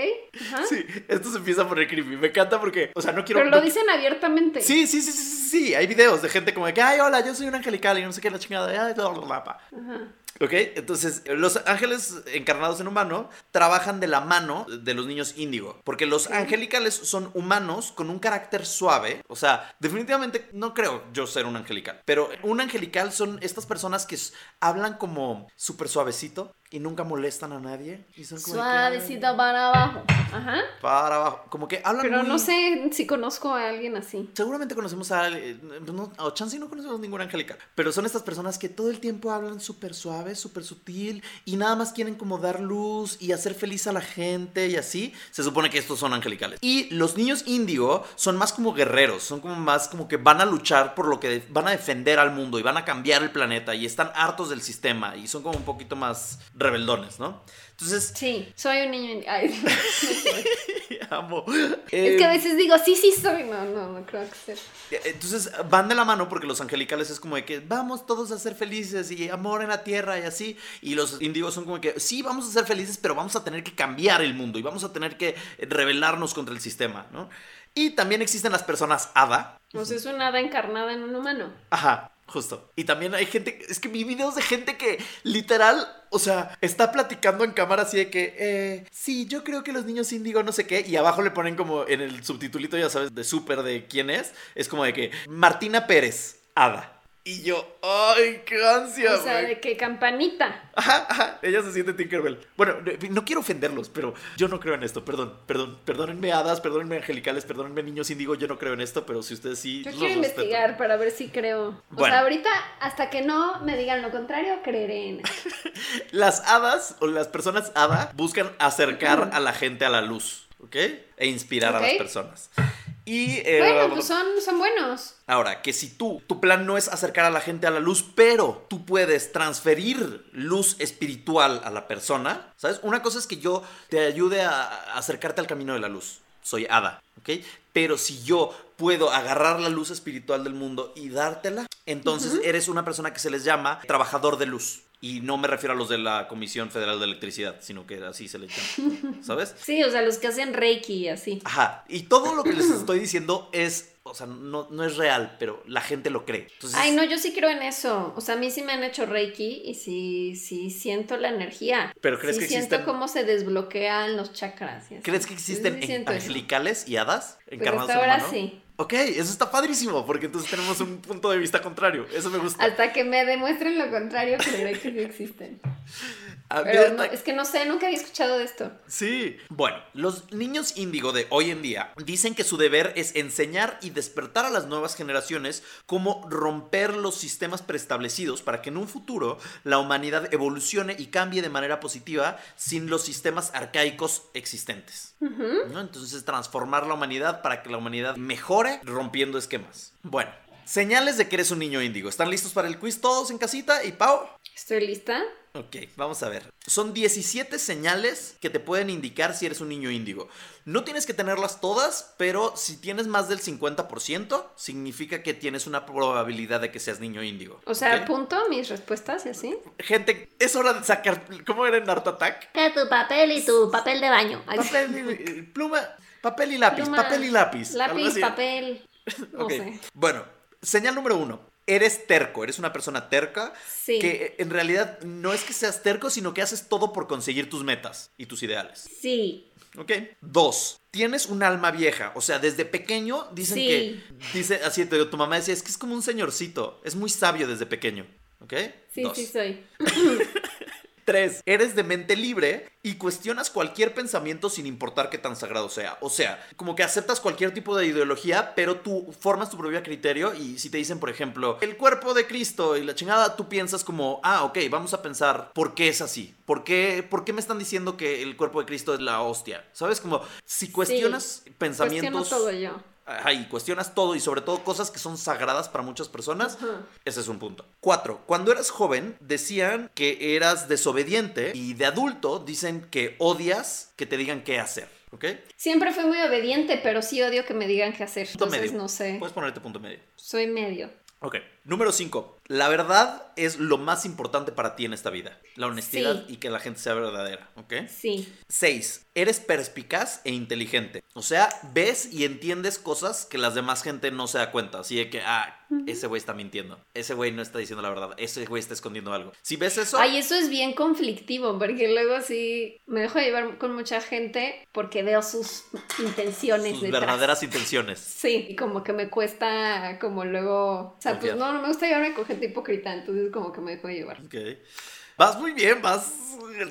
Ajá. Sí, esto se empieza a poner creepy. Me encanta porque, o sea, no quiero. Pero lo no- dicen abiertamente. Sí, sí, sí, sí, sí, sí. Hay videos de gente como de que, ay, hola, yo soy un angelical y no sé qué, la chingada. ay, bla, bla, bla". Ajá. Ok, entonces los ángeles encarnados en humano trabajan de la mano de los niños índigo, porque los angelicales son humanos con un carácter suave, o sea, definitivamente no creo yo ser un angelical, pero un angelical son estas personas que hablan como súper suavecito y nunca molestan a nadie y son como de que, "Ay, Suavecito para abajo. Ajá. para abajo, como que hablan Pero muy- no sé si conozco a alguien así. Seguramente conocemos a alguien, no, o chance y no conocemos ningún angelical, pero son estas personas que todo el tiempo hablan súper suave, súper sutil y nada más quieren como dar luz y hacer feliz a la gente y así. Se supone que estos son angelicales. Y los niños índigo son más como guerreros, son como más como que van a luchar por lo que van a defender al mundo y van a cambiar el planeta y están hartos del sistema y son como un poquito más rebeldones, ¿no? Entonces, Sí, soy un niño. Ay, no amo. es que a Eh, veces digo, sí, sí soy. No, no, no creo que sea. Entonces van de la mano porque los angelicales es como de que vamos todos a ser felices y amor en la tierra y así. Y los índigos son como que sí, vamos a ser felices, pero vamos a tener que cambiar el mundo y vamos a tener que rebelarnos contra el sistema, ¿no? Y también existen las personas hada. Sea, es una hada encarnada en un humano. Ajá. Justo. Y también hay gente, es que vi videos de gente que literal, o sea, está platicando en cámara así de que, eh, sí, yo creo que los niños índigo no sé qué, y abajo le ponen como en el subtitulito, ya sabes, de súper de quién es, es como de que Martina Pérez, Ada. Y yo, ay, qué ansia, O sea, güey. de que campanita. Ajá, ajá, ella se siente Tinkerbell. Bueno, no- quiero ofenderlos, pero yo no creo en esto, perdón, perdón, perdónenme hadas, perdónenme angelicales, perdónenme niños índigo, yo no creo en esto, pero si ustedes sí... Yo los quiero investigar para ver si creo. O Bueno. sea, ahorita, hasta que no me digan lo contrario, creeré en. Las hadas o las personas hada buscan acercar a la gente a la luz, ¿ok? E inspirar a las personas. Y eh, Bueno, pues son, son buenos. ahora, que si tú, tu plan no es acercar a la gente a la luz, pero tú puedes transferir luz espiritual a la persona, ¿sabes? Una cosa es que yo te ayude a acercarte al camino de la luz. Soy hada, ¿ok? Pero si yo puedo agarrar la luz espiritual del mundo y dártela, entonces eres una persona que se les llama trabajador de luz. Y no me refiero a los de la Comisión Federal de Electricidad, sino que así se les llama, ¿sabes? Sí, o sea, los que hacen Reiki y así. Ajá. Y todo lo que les estoy diciendo es, o sea, no, no es real, pero la gente lo cree. Entonces, Ay, no, yo sí creo en eso. O sea, a mí sí me han hecho Reiki y sí, sí siento la energía. Pero ¿crees sí que siento existen- cómo se desbloquean los chakras. ¿Crees que existen sí siento eso. angelicales y hadas Pues encarnados hasta en ahora humano? sí. Ok, eso está padrísimo, porque entonces tenemos un punto de vista contrario. Eso me gusta. Hasta que me demuestren lo contrario, creeré que sí existen. Pero no, es que no sé, nunca había escuchado de esto. Sí. Bueno, los niños índigo de hoy en día dicen que su deber es enseñar y despertar a las nuevas generaciones cómo romper los sistemas preestablecidos para que en un futuro la humanidad evolucione y cambie de manera positiva sin los sistemas arcaicos existentes. ¿no? Entonces transformar la humanidad para que la humanidad mejore rompiendo esquemas. Bueno, señales de que eres un niño índigo. ¿Están listos para el quiz todos en casita? ¿Y Pau? ¿Estoy lista? Ok, vamos a ver. Son 17 señales que te pueden indicar si eres un niño índigo. No tienes que tenerlas todas, pero si tienes más del 50%, significa que tienes una probabilidad de que seas niño índigo. O sea, ¿ok? apunto mis respuestas y así. Gente, es hora de sacar. ¿Cómo era en Art Attack? Que tu papel y tu papel de baño. Papel y, pluma, papel y lápiz, pluma, papel y lápiz. Lápiz, papel. No Ok, sé. Bueno, señal número uno. Eres terco, eres una persona terca Sí. que en realidad no es que seas terco, sino que haces todo por conseguir tus metas y tus ideales. Sí. ¿Ok? Dos, tienes un alma vieja. O sea, desde pequeño dicen Sí. que. Dice así, te- tu mamá decía, es que es como un señorcito. Es muy sabio desde pequeño. ¿Ok? Sí, Dos. sí soy. Tres, eres de mente libre y cuestionas cualquier pensamiento sin importar qué tan sagrado sea. O sea, como que aceptas cualquier tipo de ideología, pero tú formas tu propio criterio y si te dicen, por ejemplo, el cuerpo de Cristo y la chingada, tú piensas como, ah, ok, vamos a pensar por qué es así. ¿Por qué, por qué me están diciendo que el cuerpo de Cristo es la hostia? ¿Sabes? Como si cuestionas Cuestiono pensamientos... todo yo. Y cuestionas todo y sobre todo cosas que son sagradas para muchas personas. Ese es un punto. Cuatro, cuando eras joven decían que eras desobediente y de adulto dicen que odias que te digan qué hacer, ¿ok? Siempre fui muy obediente, pero sí odio que me digan qué hacer. Punto Entonces, medio. no sé. Puedes ponerte punto medio. Soy medio. Ok. Número 5. La verdad es lo más importante para ti en esta vida. La honestidad Sí. y que la gente sea verdadera, ¿ok? Sí. 6. Eres perspicaz e inteligente. O sea, ves y entiendes cosas que las demás gente no se da cuenta. Así de que, ah, ese güey está mintiendo. Ese güey no está diciendo la verdad. Ese güey está escondiendo algo. Si ves eso, Ay, eso es bien conflictivo, porque luego sí me dejo llevar con mucha gente porque veo sus intenciones sus detrás. verdaderas intenciones. Sí, y como que me cuesta como luego, o sea, pues Confiar. no, no me gusta llevarme con gente hipócrita, entonces como que me dejo llevar. Ok. Vas muy bien, vas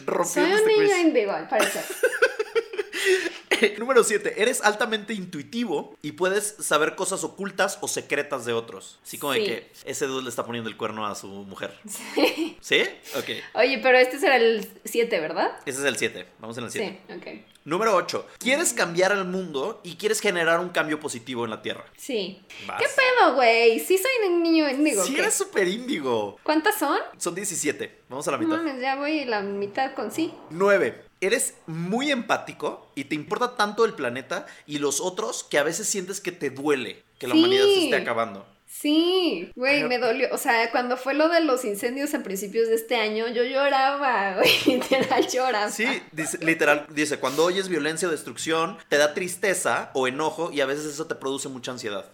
rompiendo Soy un este niño quiz. índigo, al parecer. Número 7. Eres altamente intuitivo y puedes saber cosas ocultas o secretas de otros. Así como de que ese dude le está poniendo el cuerno a su mujer. Sí. ¿Sí? Ok. Oye, pero este será el 7, ¿verdad? Ese es el 7. Vamos en el 7. Sí, ok. Número 8. Quieres cambiar al mundo y quieres generar un cambio positivo en la Tierra. Sí. Vas. ¿Qué pedo, güey? Sí soy un niño índigo. Sí, ¿qué? eres súper índigo. ¿Cuántas son? Son 17. Vamos a la mitad. mames, ya voy la mitad con sí. 9. Eres muy empático y te importa tanto el planeta y los otros que a veces sientes que te duele que la Sí. humanidad se esté acabando. Sí, güey, me dolió. O sea, cuando fue lo de los incendios a principios de este año, yo lloraba, güey, literal lloraba. Sí, dice, literal, dice, cuando oyes violencia o destrucción, te da tristeza o enojo y a veces eso te produce mucha ansiedad.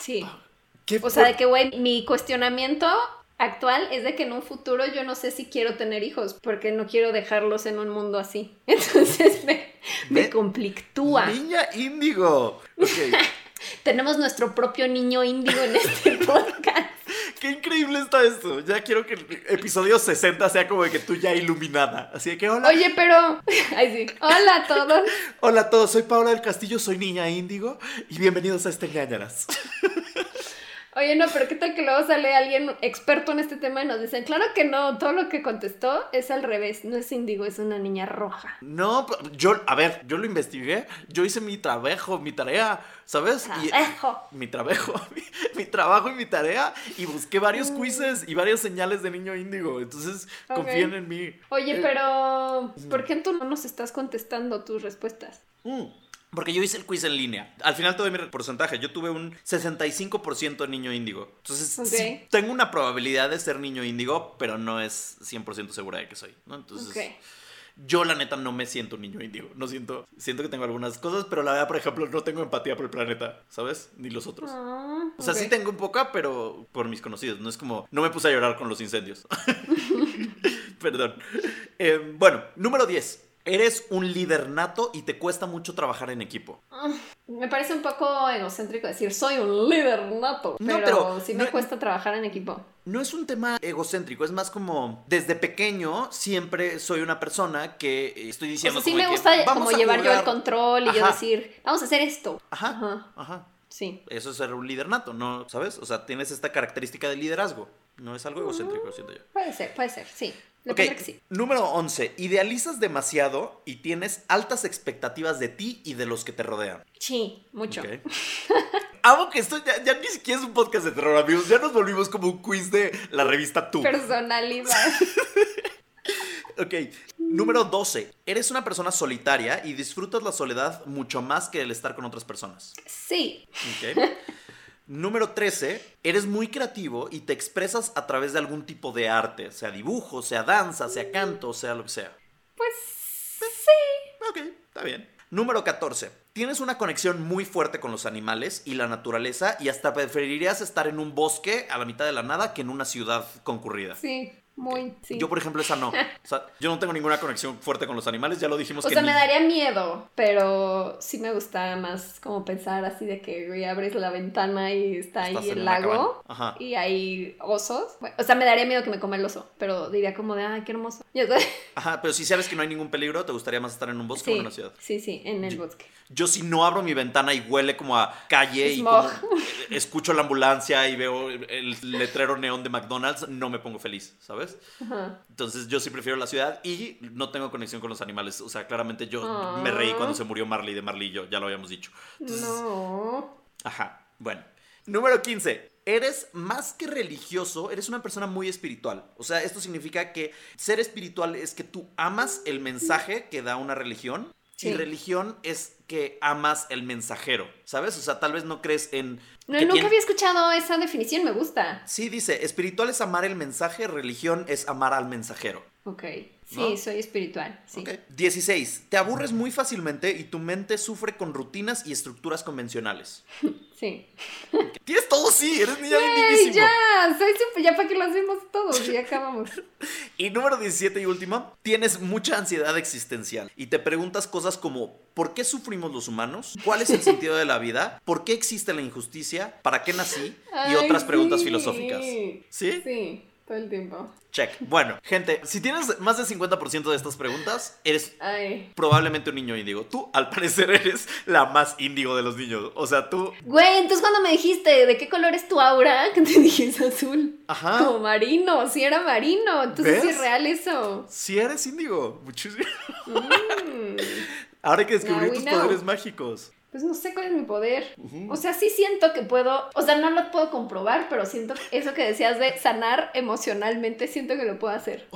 Sí. ¿Qué O sea, de que, güey, mi cuestionamiento actual es de que en un futuro yo no sé si quiero tener hijos porque no quiero dejarlos en un mundo así. Entonces me, me conflictúa. Niña índigo. Ok. Tenemos nuestro propio niño índigo en este podcast. Qué increíble está esto. Ya quiero que el episodio 60 sea como de que tú ya iluminada. Así de que hola. Oye, pero. Ay, sí. Hola a todos. Hola a todos, soy Paula del Castillo, soy niña índigo y bienvenidos a este ñañaras. Oye, no, pero ¿qué tal que luego sale alguien experto en este tema y nos dicen, claro que no, todo lo que contestó es al revés, no es índigo, es una niña roja. No, yo, a ver, yo lo investigué, yo hice mi trabajo, mi tarea, ¿sabes? Y- Trabajo. mi trabajo, mi, mi trabajo y mi tarea y busqué varios quizzes y varias señales de niño índigo, entonces confíen en mí. Oye, Eh, pero ¿por qué tú no nos estás contestando tus respuestas? Mm, Porque yo hice el quiz en línea. Al final te doy mi porcentaje. Yo tuve un 65% de niño índigo. Entonces, Ok. sí, tengo una probabilidad de ser niño índigo, pero no es 100% segura de que soy. ¿no? Entonces, Ok. yo la neta no me siento un niño índigo. No siento, siento que tengo algunas cosas, pero la verdad, por ejemplo, no tengo empatía por el planeta, ¿sabes? Ni los otros. Ah, O sea, ok. sí tengo un poca, pero por mis conocidos. No es como, no me puse a llorar con los incendios. Perdón. Eh, bueno, número 10. Eres un líder nato y te cuesta mucho trabajar en equipo. Ah, Me parece un poco egocéntrico decir soy un líder nato, No, pero, sí me no- cuesta trabajar en equipo. No es un tema egocéntrico, es más como desde pequeño siempre soy una persona que eh, estoy O diciendo sea, sí como me que gusta vamos como a llevar yo el control y yo decir, vamos a hacer esto. Ajá, Ajá. ajá. Sí. Eso es ser un líder nato, ¿no? ¿Sabes? O sea, tienes esta característica de liderazgo. No es algo egocéntrico, siento yo. Puede ser, puede ser, sí. Le Ok, pondré que sí. número 11. Idealizas demasiado y tienes altas expectativas de ti y de los que te rodean. Sí, mucho. Ok. Amo que esto ya, ya ni siquiera es un podcast de terror, amigos. Ya nos volvimos como un quiz de la revista Tú. Personalidad. Ok, número 12. Eres una persona solitaria y disfrutas la soledad mucho más que el estar con otras personas. Sí. Ok. Número 13. Eres muy creativo y te expresas a través de algún tipo de arte, sea dibujo, sea danza, sea canto, sea lo que sea. Pues sí. Ok, está bien. Número 14. Tienes una conexión muy fuerte con los animales y la naturaleza y hasta preferirías estar en un bosque a la mitad de la nada que en una ciudad concurrida. Sí, muy, sí. Yo, por ejemplo, esa no. O sea, yo no tengo ninguna conexión fuerte con los animales, ya lo dijimos o que sea, ni- me daría miedo, pero sí me gusta más como pensar así de que güey, abres la ventana y está Estás ahí el lago. Ajá. y hay osos. O sea, me daría miedo que me coma el oso, pero diría como de, ay, qué hermoso. Ajá, pero si sabes que no hay ningún peligro, ¿te gustaría más estar en un bosque o en una ciudad? sí, sí, en el bosque. Yo si no abro mi ventana y huele como a calle y como escucho la ambulancia y veo el letrero neón de McDonald's, no me pongo feliz, ¿sabes? Ajá. Entonces yo sí prefiero la ciudad y no tengo conexión con los animales. O sea, claramente yo Ah. me reí cuando se murió Marley de Marley y yo, ya lo habíamos dicho. Entonces, No. Ajá, bueno. Número 15. Eres más que religioso, eres una persona muy espiritual. O sea, esto significa que ser espiritual es que tú amas el mensaje que da una religión. Sí. Y religión es que amas el mensajero, ¿sabes? O sea, tal vez no crees en... No, nunca tiene- había escuchado esa definición, me gusta. Sí, dice, espiritual es amar el mensaje, religión es amar al mensajero. Ok. Sí, soy espiritual. Sí. Ok. 16. Te aburres muy fácilmente y tu mente sufre con rutinas y estructuras convencionales. Sí. Tienes todo, sí, eres niña ¡Ey, lindísimo. ya! Soy súper, ya para que lo hacemos todos y acabamos. Y número 17 y último, tienes mucha ansiedad existencial y te preguntas cosas como ¿por qué sufrimos los humanos? ¿Cuál es el sentido de la vida? ¿Por qué existe la injusticia? ¿Para qué nací? Y Ay, otras preguntas sí. filosóficas. ¿Sí? Sí, todo el tiempo. Check. Bueno, gente, si tienes más del 50% de estas preguntas, eres Ay. probablemente un niño índigo. Tú, al parecer, eres la más índigo de los niños. O sea, tú... Güey, entonces cuando me dijiste de qué color es tu aura, que te dije es azul. Ajá. Como marino, sí era marino. Entonces es real eso. Sí eres índigo. Muchísimo. Mm. Ahora hay que descubrir Now tus poderes mágicos. Pues no sé cuál es mi poder. O sea, sí siento que puedo, o sea, no lo puedo comprobar, pero siento que eso que decías de sanar emocionalmente, siento que lo puedo hacer.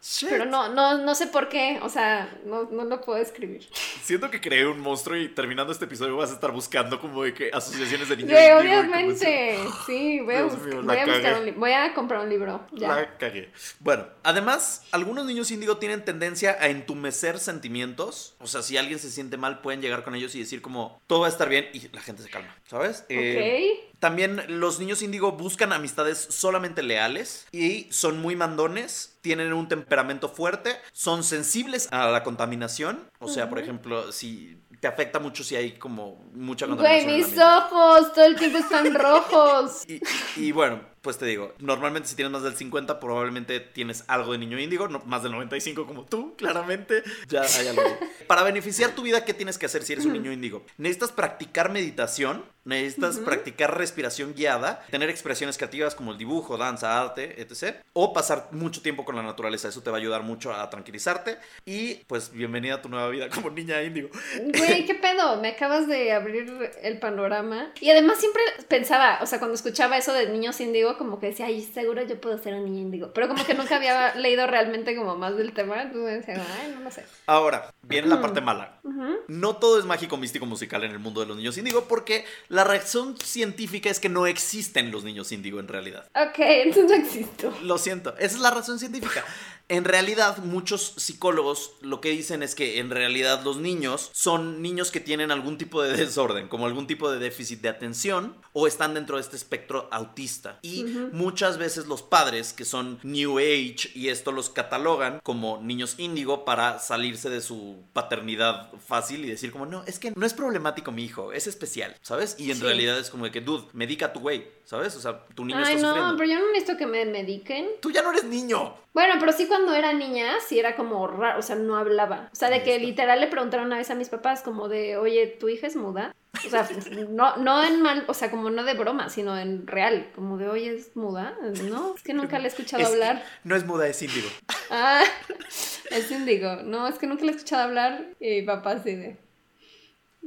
Shit. Pero no, no, no sé por qué, o sea, no, no lo puedo escribir. Siento que creé un monstruo y terminando este episodio vas a estar buscando como de que asociaciones de niños. Como obviamente. Sí, voy a, buscar, mío, voy a buscar un libro. Voy a comprar un libro. Ya. La cagué. Bueno, además, algunos niños índigo tienen tendencia a entumecer sentimientos. O sea, si alguien se siente mal, pueden llegar con ellos y decir como, todo va a estar bien y la gente se calma, ¿sabes? Eh, También los niños índigo buscan amistades solamente leales y son muy mandones, tienen un temperamento fuerte, son sensibles a la contaminación. O sea, por ejemplo, si te afecta mucho si hay como mucha Güey, contaminación. el mis ojos todo el tiempo están rojos. Y, y bueno, pues te digo, normalmente si tienes más del 50, probablemente tienes algo de niño índigo, no- más del 95 como tú, claramente. Ya hay algo. Para beneficiar tu vida, ¿qué tienes que hacer si eres un niño índigo? Necesitas practicar meditación, necesitas practicar respiración guiada, tener expresiones creativas como el dibujo, danza, arte, etc. O pasar mucho tiempo con la naturaleza, eso te va a ayudar mucho a tranquilizarte. Y pues bienvenida a tu nueva vida como niña índigo. Güey, ¿qué pedo? Me acabas de abrir el panorama. Y además siempre pensaba, o sea, cuando escuchaba eso de niños índigo, como que decía, ay, seguro yo puedo ser un niño índigo. Pero como que nunca había leído realmente como más del tema. Entonces decía, ay, no lo sé. Ahora, viene la parte mala. No todo es mágico, místico, musical en el mundo de los niños índigo porque la razón científica es que no existen los niños índigo en realidad. Ok, entonces no existo. Lo siento, esa es la razón científica. En realidad, muchos psicólogos lo que dicen es que en realidad los niños son niños que tienen algún tipo de desorden, como algún tipo de déficit de atención o están dentro de este espectro autista. Y muchas veces los padres que son New Age y esto los catalogan como niños índigo para salirse de su paternidad fácil y decir como, no, es que no es problemático mi hijo, es especial, ¿sabes? Y en Sí. realidad es como de que, dude, medica a tu güey, ¿sabes? O sea, tu niño Ay, está no, sufriendo. pero yo no necesito que me mediquen. Tú ya no eres niño. Bueno, pero sí cuando era niña, sí era como raro, o sea, no hablaba. O sea, de que literal le preguntaron una vez a mis papás como de, oye, ¿tu hija es muda? O sea, no, no en mal, o sea, como no de broma, sino en real, como de, oye, ¿es muda? No, es que nunca le he escuchado Es- hablar. No es muda, es índigo. Ah, es índigo. No, es que nunca le he escuchado hablar y mi papá así de,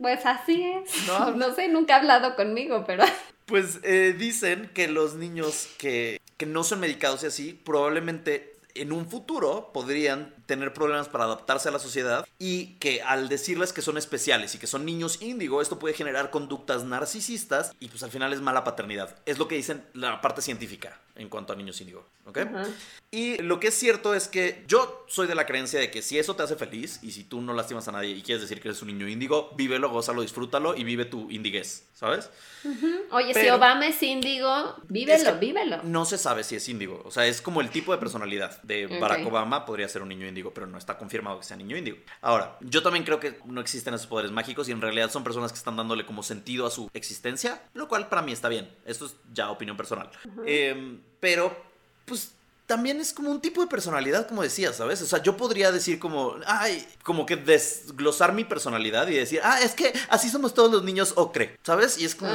pues así es. No. No, sé, nunca ha hablado conmigo, pero... Pues eh, dicen que los niños que, que no son medicados y así, probablemente en un futuro podrían tener problemas para adaptarse a la sociedad y que al decirles que son especiales y que son niños índigo, esto puede generar conductas narcisistas y pues al final es mala paternidad. Es lo que dicen la parte científica en cuanto a niños índigo, ¿ok? Ajá. Y lo que es cierto es que yo soy de la creencia de que si eso te hace feliz y si tú no lastimas a nadie y quieres decir que eres un niño índigo, vívelo, gózalo, disfrútalo y vive tu indiguez, ¿sabes? Oye, si Pero- Obama es índigo, vívelo, Es que vívelo. No se sabe si es índigo. O sea, es como el tipo de personalidad de Ok. Barack Obama podría ser un niño índigo, pero no está confirmado que sea niño índigo. Ahora, yo también creo que no existen esos poderes mágicos y en realidad son personas que están dándole como sentido a su existencia, lo cual para mí está bien. Esto es ya opinión personal. Em, pero, pues. También es como un tipo de personalidad, como decías, ¿sabes? O sea, yo podría decir como, ay, como que desglosar mi personalidad y decir, ah, es que así somos todos los niños ocre, ¿sabes? Y es como,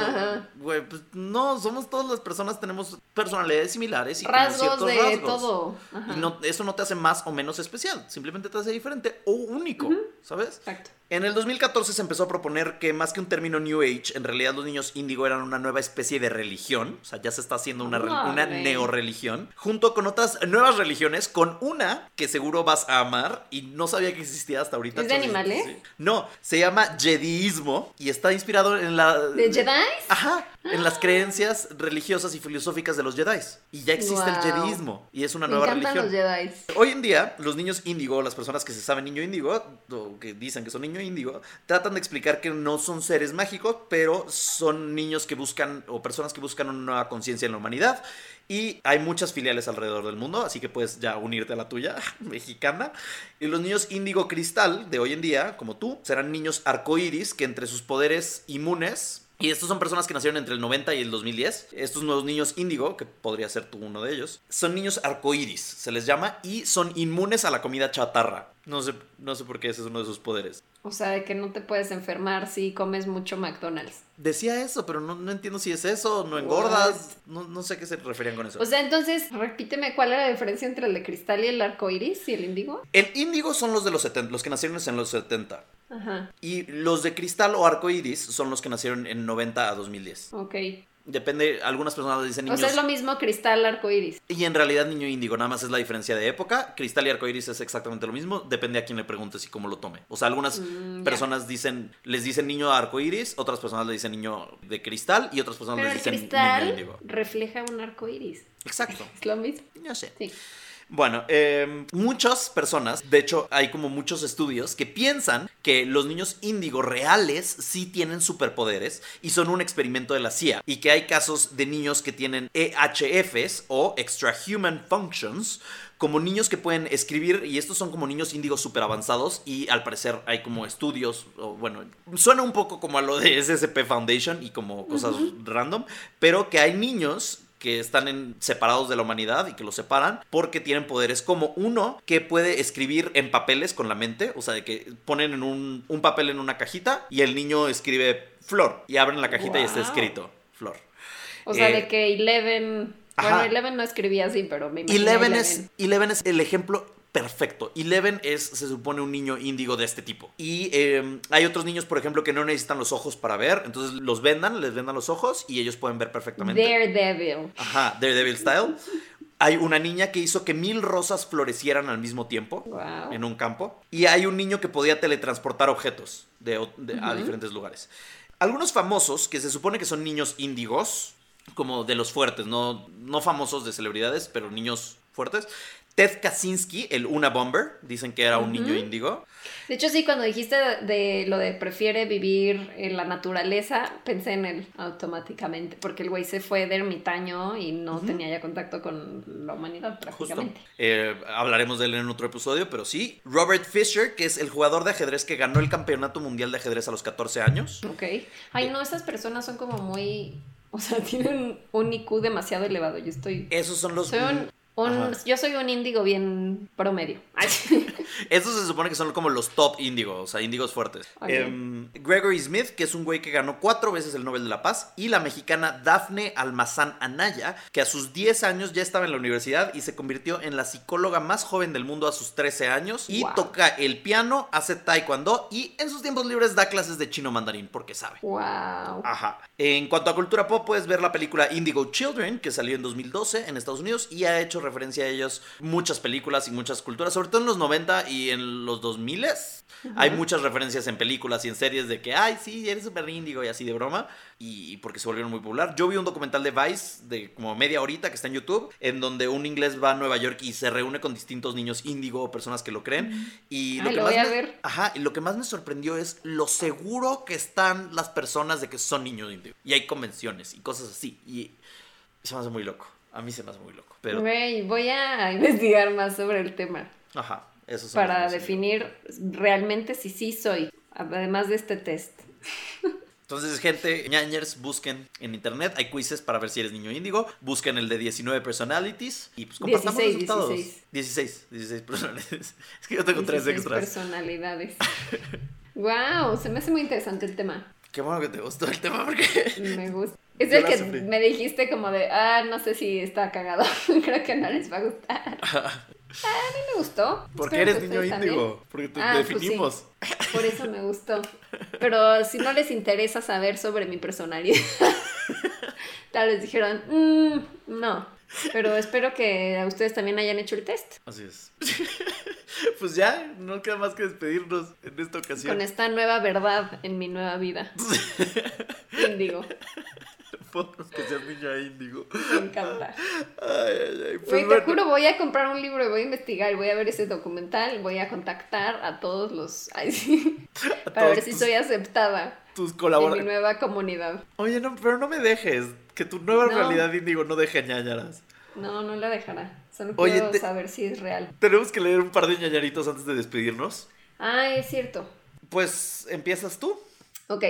güey, pues no, somos todas las personas, tenemos personalidades similares y rasgos de rasgos. todo. Y no, eso no te hace más o menos especial, simplemente te hace diferente o único, ¿sabes? Exacto. En el 2014 se empezó a proponer que más que un término New Age, en realidad los niños índigo eran una nueva especie de religión, o sea, ya se está haciendo una, rel- una neorreligión, junto con otras nuevas religiones, con una que seguro vas a amar y no sabía que existía hasta ahorita. ¿Es de animales? sí. No, se llama Jediismo y está inspirado en la... ¿De Jedi? Ajá, en las creencias religiosas y filosóficas de los Jedi. Y ya existe el Guau. Jediismo y es una Me nueva religión. los Jedi. Hoy en día, los niños índigo, las personas que se saben niño índigo, o que dicen que son niño índigo, tratan de explicar que no son seres mágicos, pero son niños que buscan, o personas que buscan una nueva conciencia en la humanidad. Y hay muchas filiales alrededor del mundo, así que puedes ya unirte a la tuya, mexicana. Y los niños índigo cristal de hoy en día, como tú, serán niños arcoíris que entre sus poderes inmunes y estos son personas que nacieron entre el 90 y el 2010. Estos nuevos niños índigo, que podría ser tú uno de ellos, son niños arcoíris, se les llama, y son inmunes a la comida chatarra. No sé, no sé por qué ese es uno de sus poderes. O sea, de que no te puedes enfermar si comes mucho McDonald's. Decía eso, pero no, no entiendo si es eso, no engordas, no, no sé a qué se referían con eso. O sea, entonces, repíteme cuál era la diferencia entre el de cristal y el arco iris y el índigo. el índigo son los de los 70, los que nacieron en los 70. Ajá, Y los de cristal o arcoíris son los que nacieron en 90 a 2010. ok. Depende, algunas personas dicen O niños. sea, es lo mismo cristal, arco iris. Y en realidad niño índigo, nada más es la diferencia de época. Cristal y arcoíris es exactamente lo mismo, depende a quién le preguntes y cómo lo tome. O sea, algunas Mm, personas dicen, les dicen niño arcoíris, otras personas le dicen niño de cristal y otras personas el dicen niño cristal índigo. refleja un arco iris. Exacto. Es lo mismo. Yo sé. Sí. Bueno, eh, muchas personas, de hecho hay como muchos estudios que piensan que los niños índigo reales sí tienen superpoderes y son un experimento de la CIA y que hay casos de niños que tienen EHFs o Extrahuman Functions como niños que pueden escribir, y estos son como niños índigos súper avanzados, y al parecer hay como estudios, o bueno, suena un poco como a lo de SSP Foundation y como cosas random, pero que hay niños que están en- separados de la humanidad y que los separan porque tienen poderes como uno que puede escribir en papeles con la mente, o sea, de que ponen en un, un papel en una cajita y el niño escribe flor y abren la cajita y está escrito flor. O sea, Eh, de que Eleven. Bueno, ajá. Eleven no escribía así, pero me imagino. Eleven es, Eleven es el ejemplo perfecto. Eleven es, se supone, un niño índigo de este tipo. Y eh, hay otros niños, por ejemplo, que no necesitan los ojos para ver. Entonces los vendan, les vendan los ojos y ellos pueden ver perfectamente. Daredevil. Ajá, Daredevil Style. Hay una niña que hizo que mil rosas florecieran al mismo tiempo Wow. en un campo. Y hay un niño que podía teletransportar objetos de- a diferentes lugares. Algunos famosos, que se supone que son niños índigos, como de los fuertes, no, no famosos de celebridades, pero niños fuertes. Ted Kaczynski, el Una Bomber, dicen que era un niño índigo. De hecho, sí, cuando dijiste de, de lo de prefiere vivir en la naturaleza, pensé en él automáticamente, porque el güey se fue de ermitaño y no tenía ya contacto con la humanidad Justo. prácticamente. Eh, hablaremos de él en otro episodio, pero sí. Robert Fisher, que es el jugador de ajedrez que ganó el campeonato mundial de ajedrez a los 14 años. Ok. Ay, no, esas personas son como muy. O sea, tienen un IQ demasiado elevado. Yo estoy. Esos son los... Soy un. yo soy un índigo bien promedio. Estos se supone que son como los top índigos, o sea, índigos fuertes. Em, Gregory Smith, que es un güey que ganó cuatro veces el Nobel de la Paz, y la mexicana Dafne Almazán Anaya, que a sus 10 años ya estaba en la universidad y se convirtió en la psicóloga más joven del mundo a sus 13 años, y Wow. toca el piano, hace taekwondo y en sus tiempos libres da clases de chino mandarín, porque sabe. wow. Ajá. En cuanto a cultura pop, puedes ver la película Indigo Children, que salió en 2012 en Estados Unidos y ha hecho referencia a ellos muchas películas y muchas culturas, sobre todo en los 90 y en los 2000. Hay muchas referencias en películas y en series de que, ay, sí, eres súper índigo y así de broma, y porque se volvieron muy popular. Yo vi un documental de Vice de como media horita que está en YouTube, en donde un inglés va a Nueva York y se reúne con distintos niños índigo o personas que lo creen. Y Ay, lo que lo más voy a me- ver. Ajá, y lo que más me sorprendió es lo seguro que están las personas de que son niños índigo. Y hay convenciones y cosas así. Y se me hace muy loco. A mí se me hace muy loco. Pero, Güey, voy a investigar más sobre el tema ajá, eso son para definir realmente si sí soy, además de este test. Entonces, gente, ñañers, busquen en internet. Hay quizzes para ver si eres niño índigo. Busquen el de 19 personalities. Y pues compartamos 16, resultados. 16. 16, 16 personalidades. Es que yo tengo tres 16 extras. personalidades. wow, se me hace muy interesante el tema. Qué bueno que te gustó el tema porque. Me gusta. Es el que sufrí. me dijiste como de, ah, no sé si está cagado. Creo que no les va a gustar. A mí me gustó. Porque Espero eres niño índigo. Porque te Ah, pues sí. definimos. Por eso me gustó. Pero si no les interesa saber sobre mi personalidad, tal vez dijeron, "Mm, no. Pero espero que a ustedes también hayan hecho el test Así es. pues ya, no queda más que despedirnos en esta ocasión. con esta nueva verdad en mi nueva vida. Índigo, que seas niña índigo. me encanta. Ay, ay, ay. Pues Güey, te juro, voy a comprar un libro y voy a investigar, y voy a ver ese documental, voy a contactar a todos los... ay, sí, a para ver si tus- soy aceptada tus en mi colaboradores. nueva comunidad. Oye, no, pero no me dejes. Que tu nueva No. realidad índigo no deje ñañaras. No, no la dejará. Solo Oye, quiero te- saber si es real. Tenemos que leer un par de ñañaritos antes de despedirnos. Ah, es cierto. Pues, ¿empiezas tú? Ok.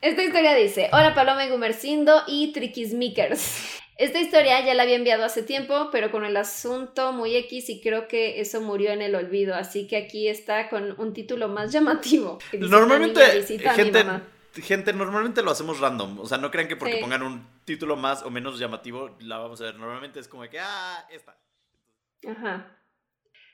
Esta historia dice: Hola Paloma y Gumercindo y Triquismickers. Esta historia ya la había enviado hace tiempo, pero con el asunto muy X y creo que eso murió en el olvido. Así que aquí está con un título más llamativo. que dice, Normalmente, "Una niña visita a mi gente, mamá". gente, normalmente lo hacemos random. O sea, no crean que porque Sí. pongan un título más o menos llamativo, la vamos a ver. Normalmente es como que, ah, esta. Ajá.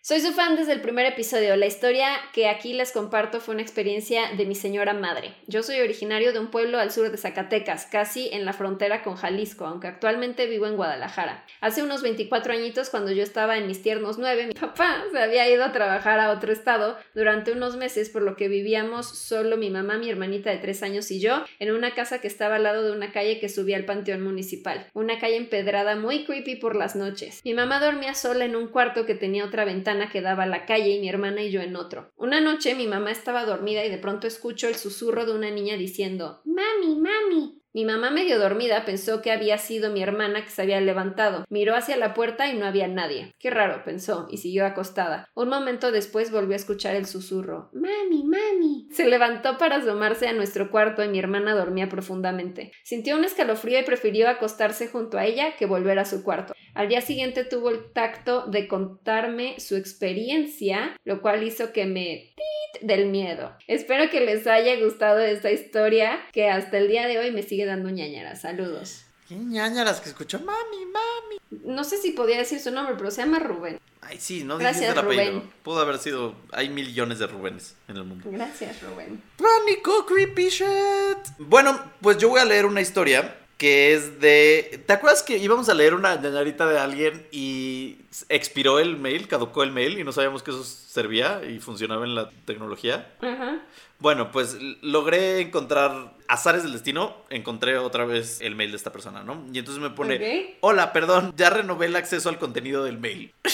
Soy su fan desde el primer episodio. La historia que aquí les comparto fue una experiencia de mi señora madre. Yo soy originario de un pueblo al sur de Zacatecas, casi en la frontera con Jalisco, aunque actualmente vivo en Guadalajara. Hace unos 24 añitos, cuando yo estaba en mis tiernos 9, mi papá se había ido a trabajar a otro estado durante unos meses, por lo que vivíamos solo mi mamá, mi hermanita de 3 años y yo en una casa que estaba al lado de una calle que subía al panteón municipal. Una calle empedrada muy creepy por las noches. Mi mamá dormía sola en un cuarto que tenía otra ventana que daba a la calle y mi hermana y yo en otro. Una noche mi mamá estaba dormida y de pronto escucho el susurro de una niña diciendo Mami, mami. Mi mamá medio dormida pensó que había sido mi hermana que se había levantado. Miró hacia la puerta y no había nadie. Qué raro, pensó, y siguió acostada. Un momento después volvió a escuchar el susurro. Mami, mami. Se levantó para asomarse a nuestro cuarto y mi hermana dormía profundamente. Sintió un escalofrío y prefirió acostarse junto a ella que volver a su cuarto. Al día siguiente tuvo el tacto de contarme su experiencia, lo cual hizo que me del miedo. Espero que les haya gustado esta historia que hasta el día de hoy me sigue dando ñañaras. Saludos. ¿Qué ñañaras que escuchó? Mami, mami. No sé si podía decir su nombre, pero se llama Rubén. Ay, sí, no Gracias, el apellido. Rubén. Pudo haber sido. Hay millones de Rubénes en el mundo. Gracias, Rubén. Pánico, creepy shit. Bueno, pues yo voy a leer una historia que es de. ¿Te acuerdas que íbamos a leer una ñañarita de alguien y expiró el mail, caducó el mail y no sabíamos que eso servía y funcionaba en la tecnología? Ajá. Bueno, pues logré encontrar azares del destino. Encontré otra vez el mail de esta persona, ¿no? Y entonces me pone: Ok. Hola, perdón, ya renové el acceso al contenido del mail.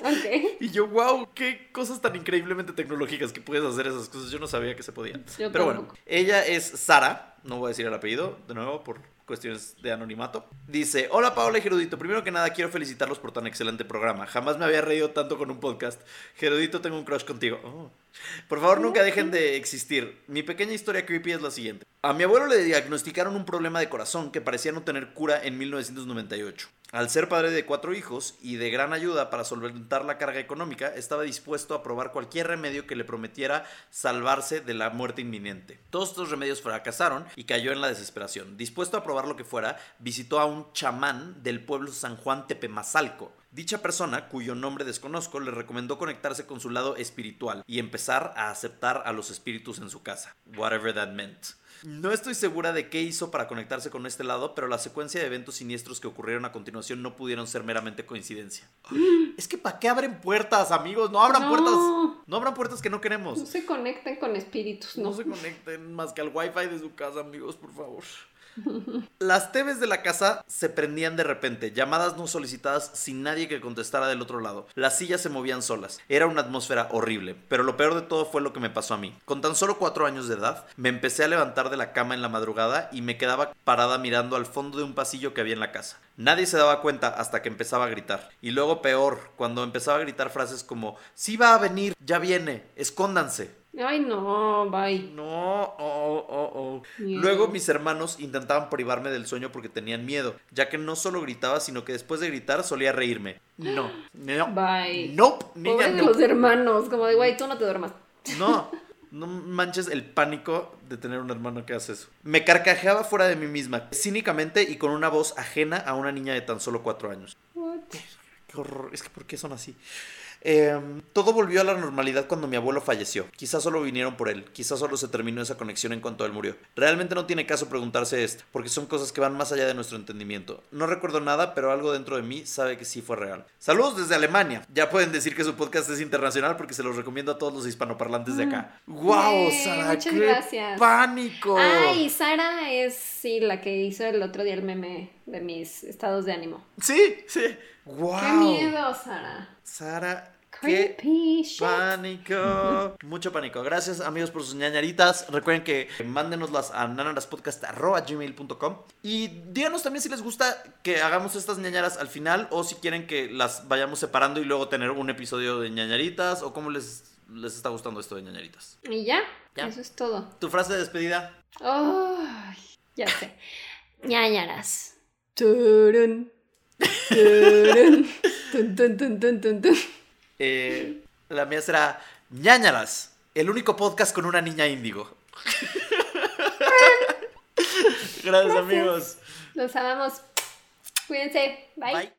Ok. Y yo, wow, qué cosas tan increíblemente tecnológicas que puedes hacer esas cosas. Yo no sabía que se podían. Yo Pero bueno, ella es Sara, no voy a decir el apellido, de nuevo, por cuestiones de anonimato. Dice, hola Paola y Gerudito, primero que nada quiero felicitarlos por tan excelente programa. Jamás me había reído tanto con un podcast. Gerudito, tengo un crush contigo. Oh. Por favor, nunca dejen de existir. Mi pequeña historia creepy es la siguiente. A mi abuelo le diagnosticaron un problema de corazón que parecía no tener cura en 1998. Al ser padre de cuatro hijos y de gran ayuda para solventar la carga económica, estaba dispuesto a probar cualquier remedio que le prometiera salvarse de la muerte inminente. Todos estos remedios fracasaron y cayó en la desesperación. Dispuesto a probar lo que fuera, visitó a un chamán del pueblo San Juan Tepemazalco. Dicha persona, cuyo nombre desconozco, le recomendó conectarse con su lado espiritual y empezar a aceptar a los espíritus en su casa. Whatever that meant. No estoy segura de qué hizo para conectarse con este lado, pero la secuencia de eventos siniestros que ocurrieron a continuación no pudieron ser meramente coincidencia. Es que ¿para qué abren puertas, amigos? No abran No. puertas. No abran puertas que no queremos. No se conecten con espíritus, No ¿no? se conecten más que al wifi de su casa, amigos, por favor. Las TVs de la casa se prendían de repente, llamadas no solicitadas sin nadie que contestara del otro lado. Las sillas se movían solas. Era una atmósfera horrible, pero lo peor de todo fue lo que me pasó a mí. Con tan solo cuatro años de edad, me empecé a levantar de la cama en la madrugada y me quedaba parada mirando al fondo de un pasillo que había en la casa. Nadie se daba cuenta hasta que empezaba a gritar. Y luego peor, cuando empezaba a gritar frases como, sí va a venir, ya viene, escóndanse. Ay, no, bye. No, oh, oh, oh. Miedo. Luego mis hermanos intentaban privarme del sueño porque tenían miedo, ya que no solo gritaba, sino que después de gritar solía reírme. No, no, Bye. nope, niña, Pobre de no. los hermanos, como de, güey, tú no te duermas. No, no manches el pánico de tener un hermano que hace eso. Me carcajeaba fuera de mí misma, cínicamente y con una voz ajena a una niña de tan solo cuatro años. What? Qué horror, es que ¿por qué son así? Em, todo volvió a la normalidad cuando mi abuelo falleció. Quizás solo vinieron por él, quizás solo se terminó esa conexión en cuanto él murió. Realmente no tiene caso preguntarse esto, porque son cosas que van más allá de nuestro entendimiento. No recuerdo nada, pero algo dentro de mí sabe que sí fue real. Saludos desde Alemania. Ya pueden decir que su podcast es internacional porque se los recomiendo a todos los hispanoparlantes de acá. ¡Wow, Yay, Sara! Mm. muchas ¡Qué gracias. pánico! Ay, Sara es, sí, la que hizo el otro día el meme de mis estados de ánimo. Sí, sí. ¡Wow! ¡Qué miedo, Sara! Sara, qué Creepy shit. Pánico. Mucho pánico. Gracias amigos por sus ñañaritas. Recuerden que mándenoslas a nanaraspodcast.gmail.com Y díganos también si les gusta que hagamos estas ñañaras al final o si quieren que las vayamos separando y luego tener un episodio de ñañaritas o cómo les, les está gustando esto de ñañaritas. Y ya, Ya. eso es todo. Tu frase de despedida. Ya sé. ñañaras. Turun, turun, tun, tun, tun, tun, tun, tun. Eh, la mía será ñañaras. El único podcast con una niña índigo. Gracias amigos. Los amamos. Cuídense. Bye. Bye.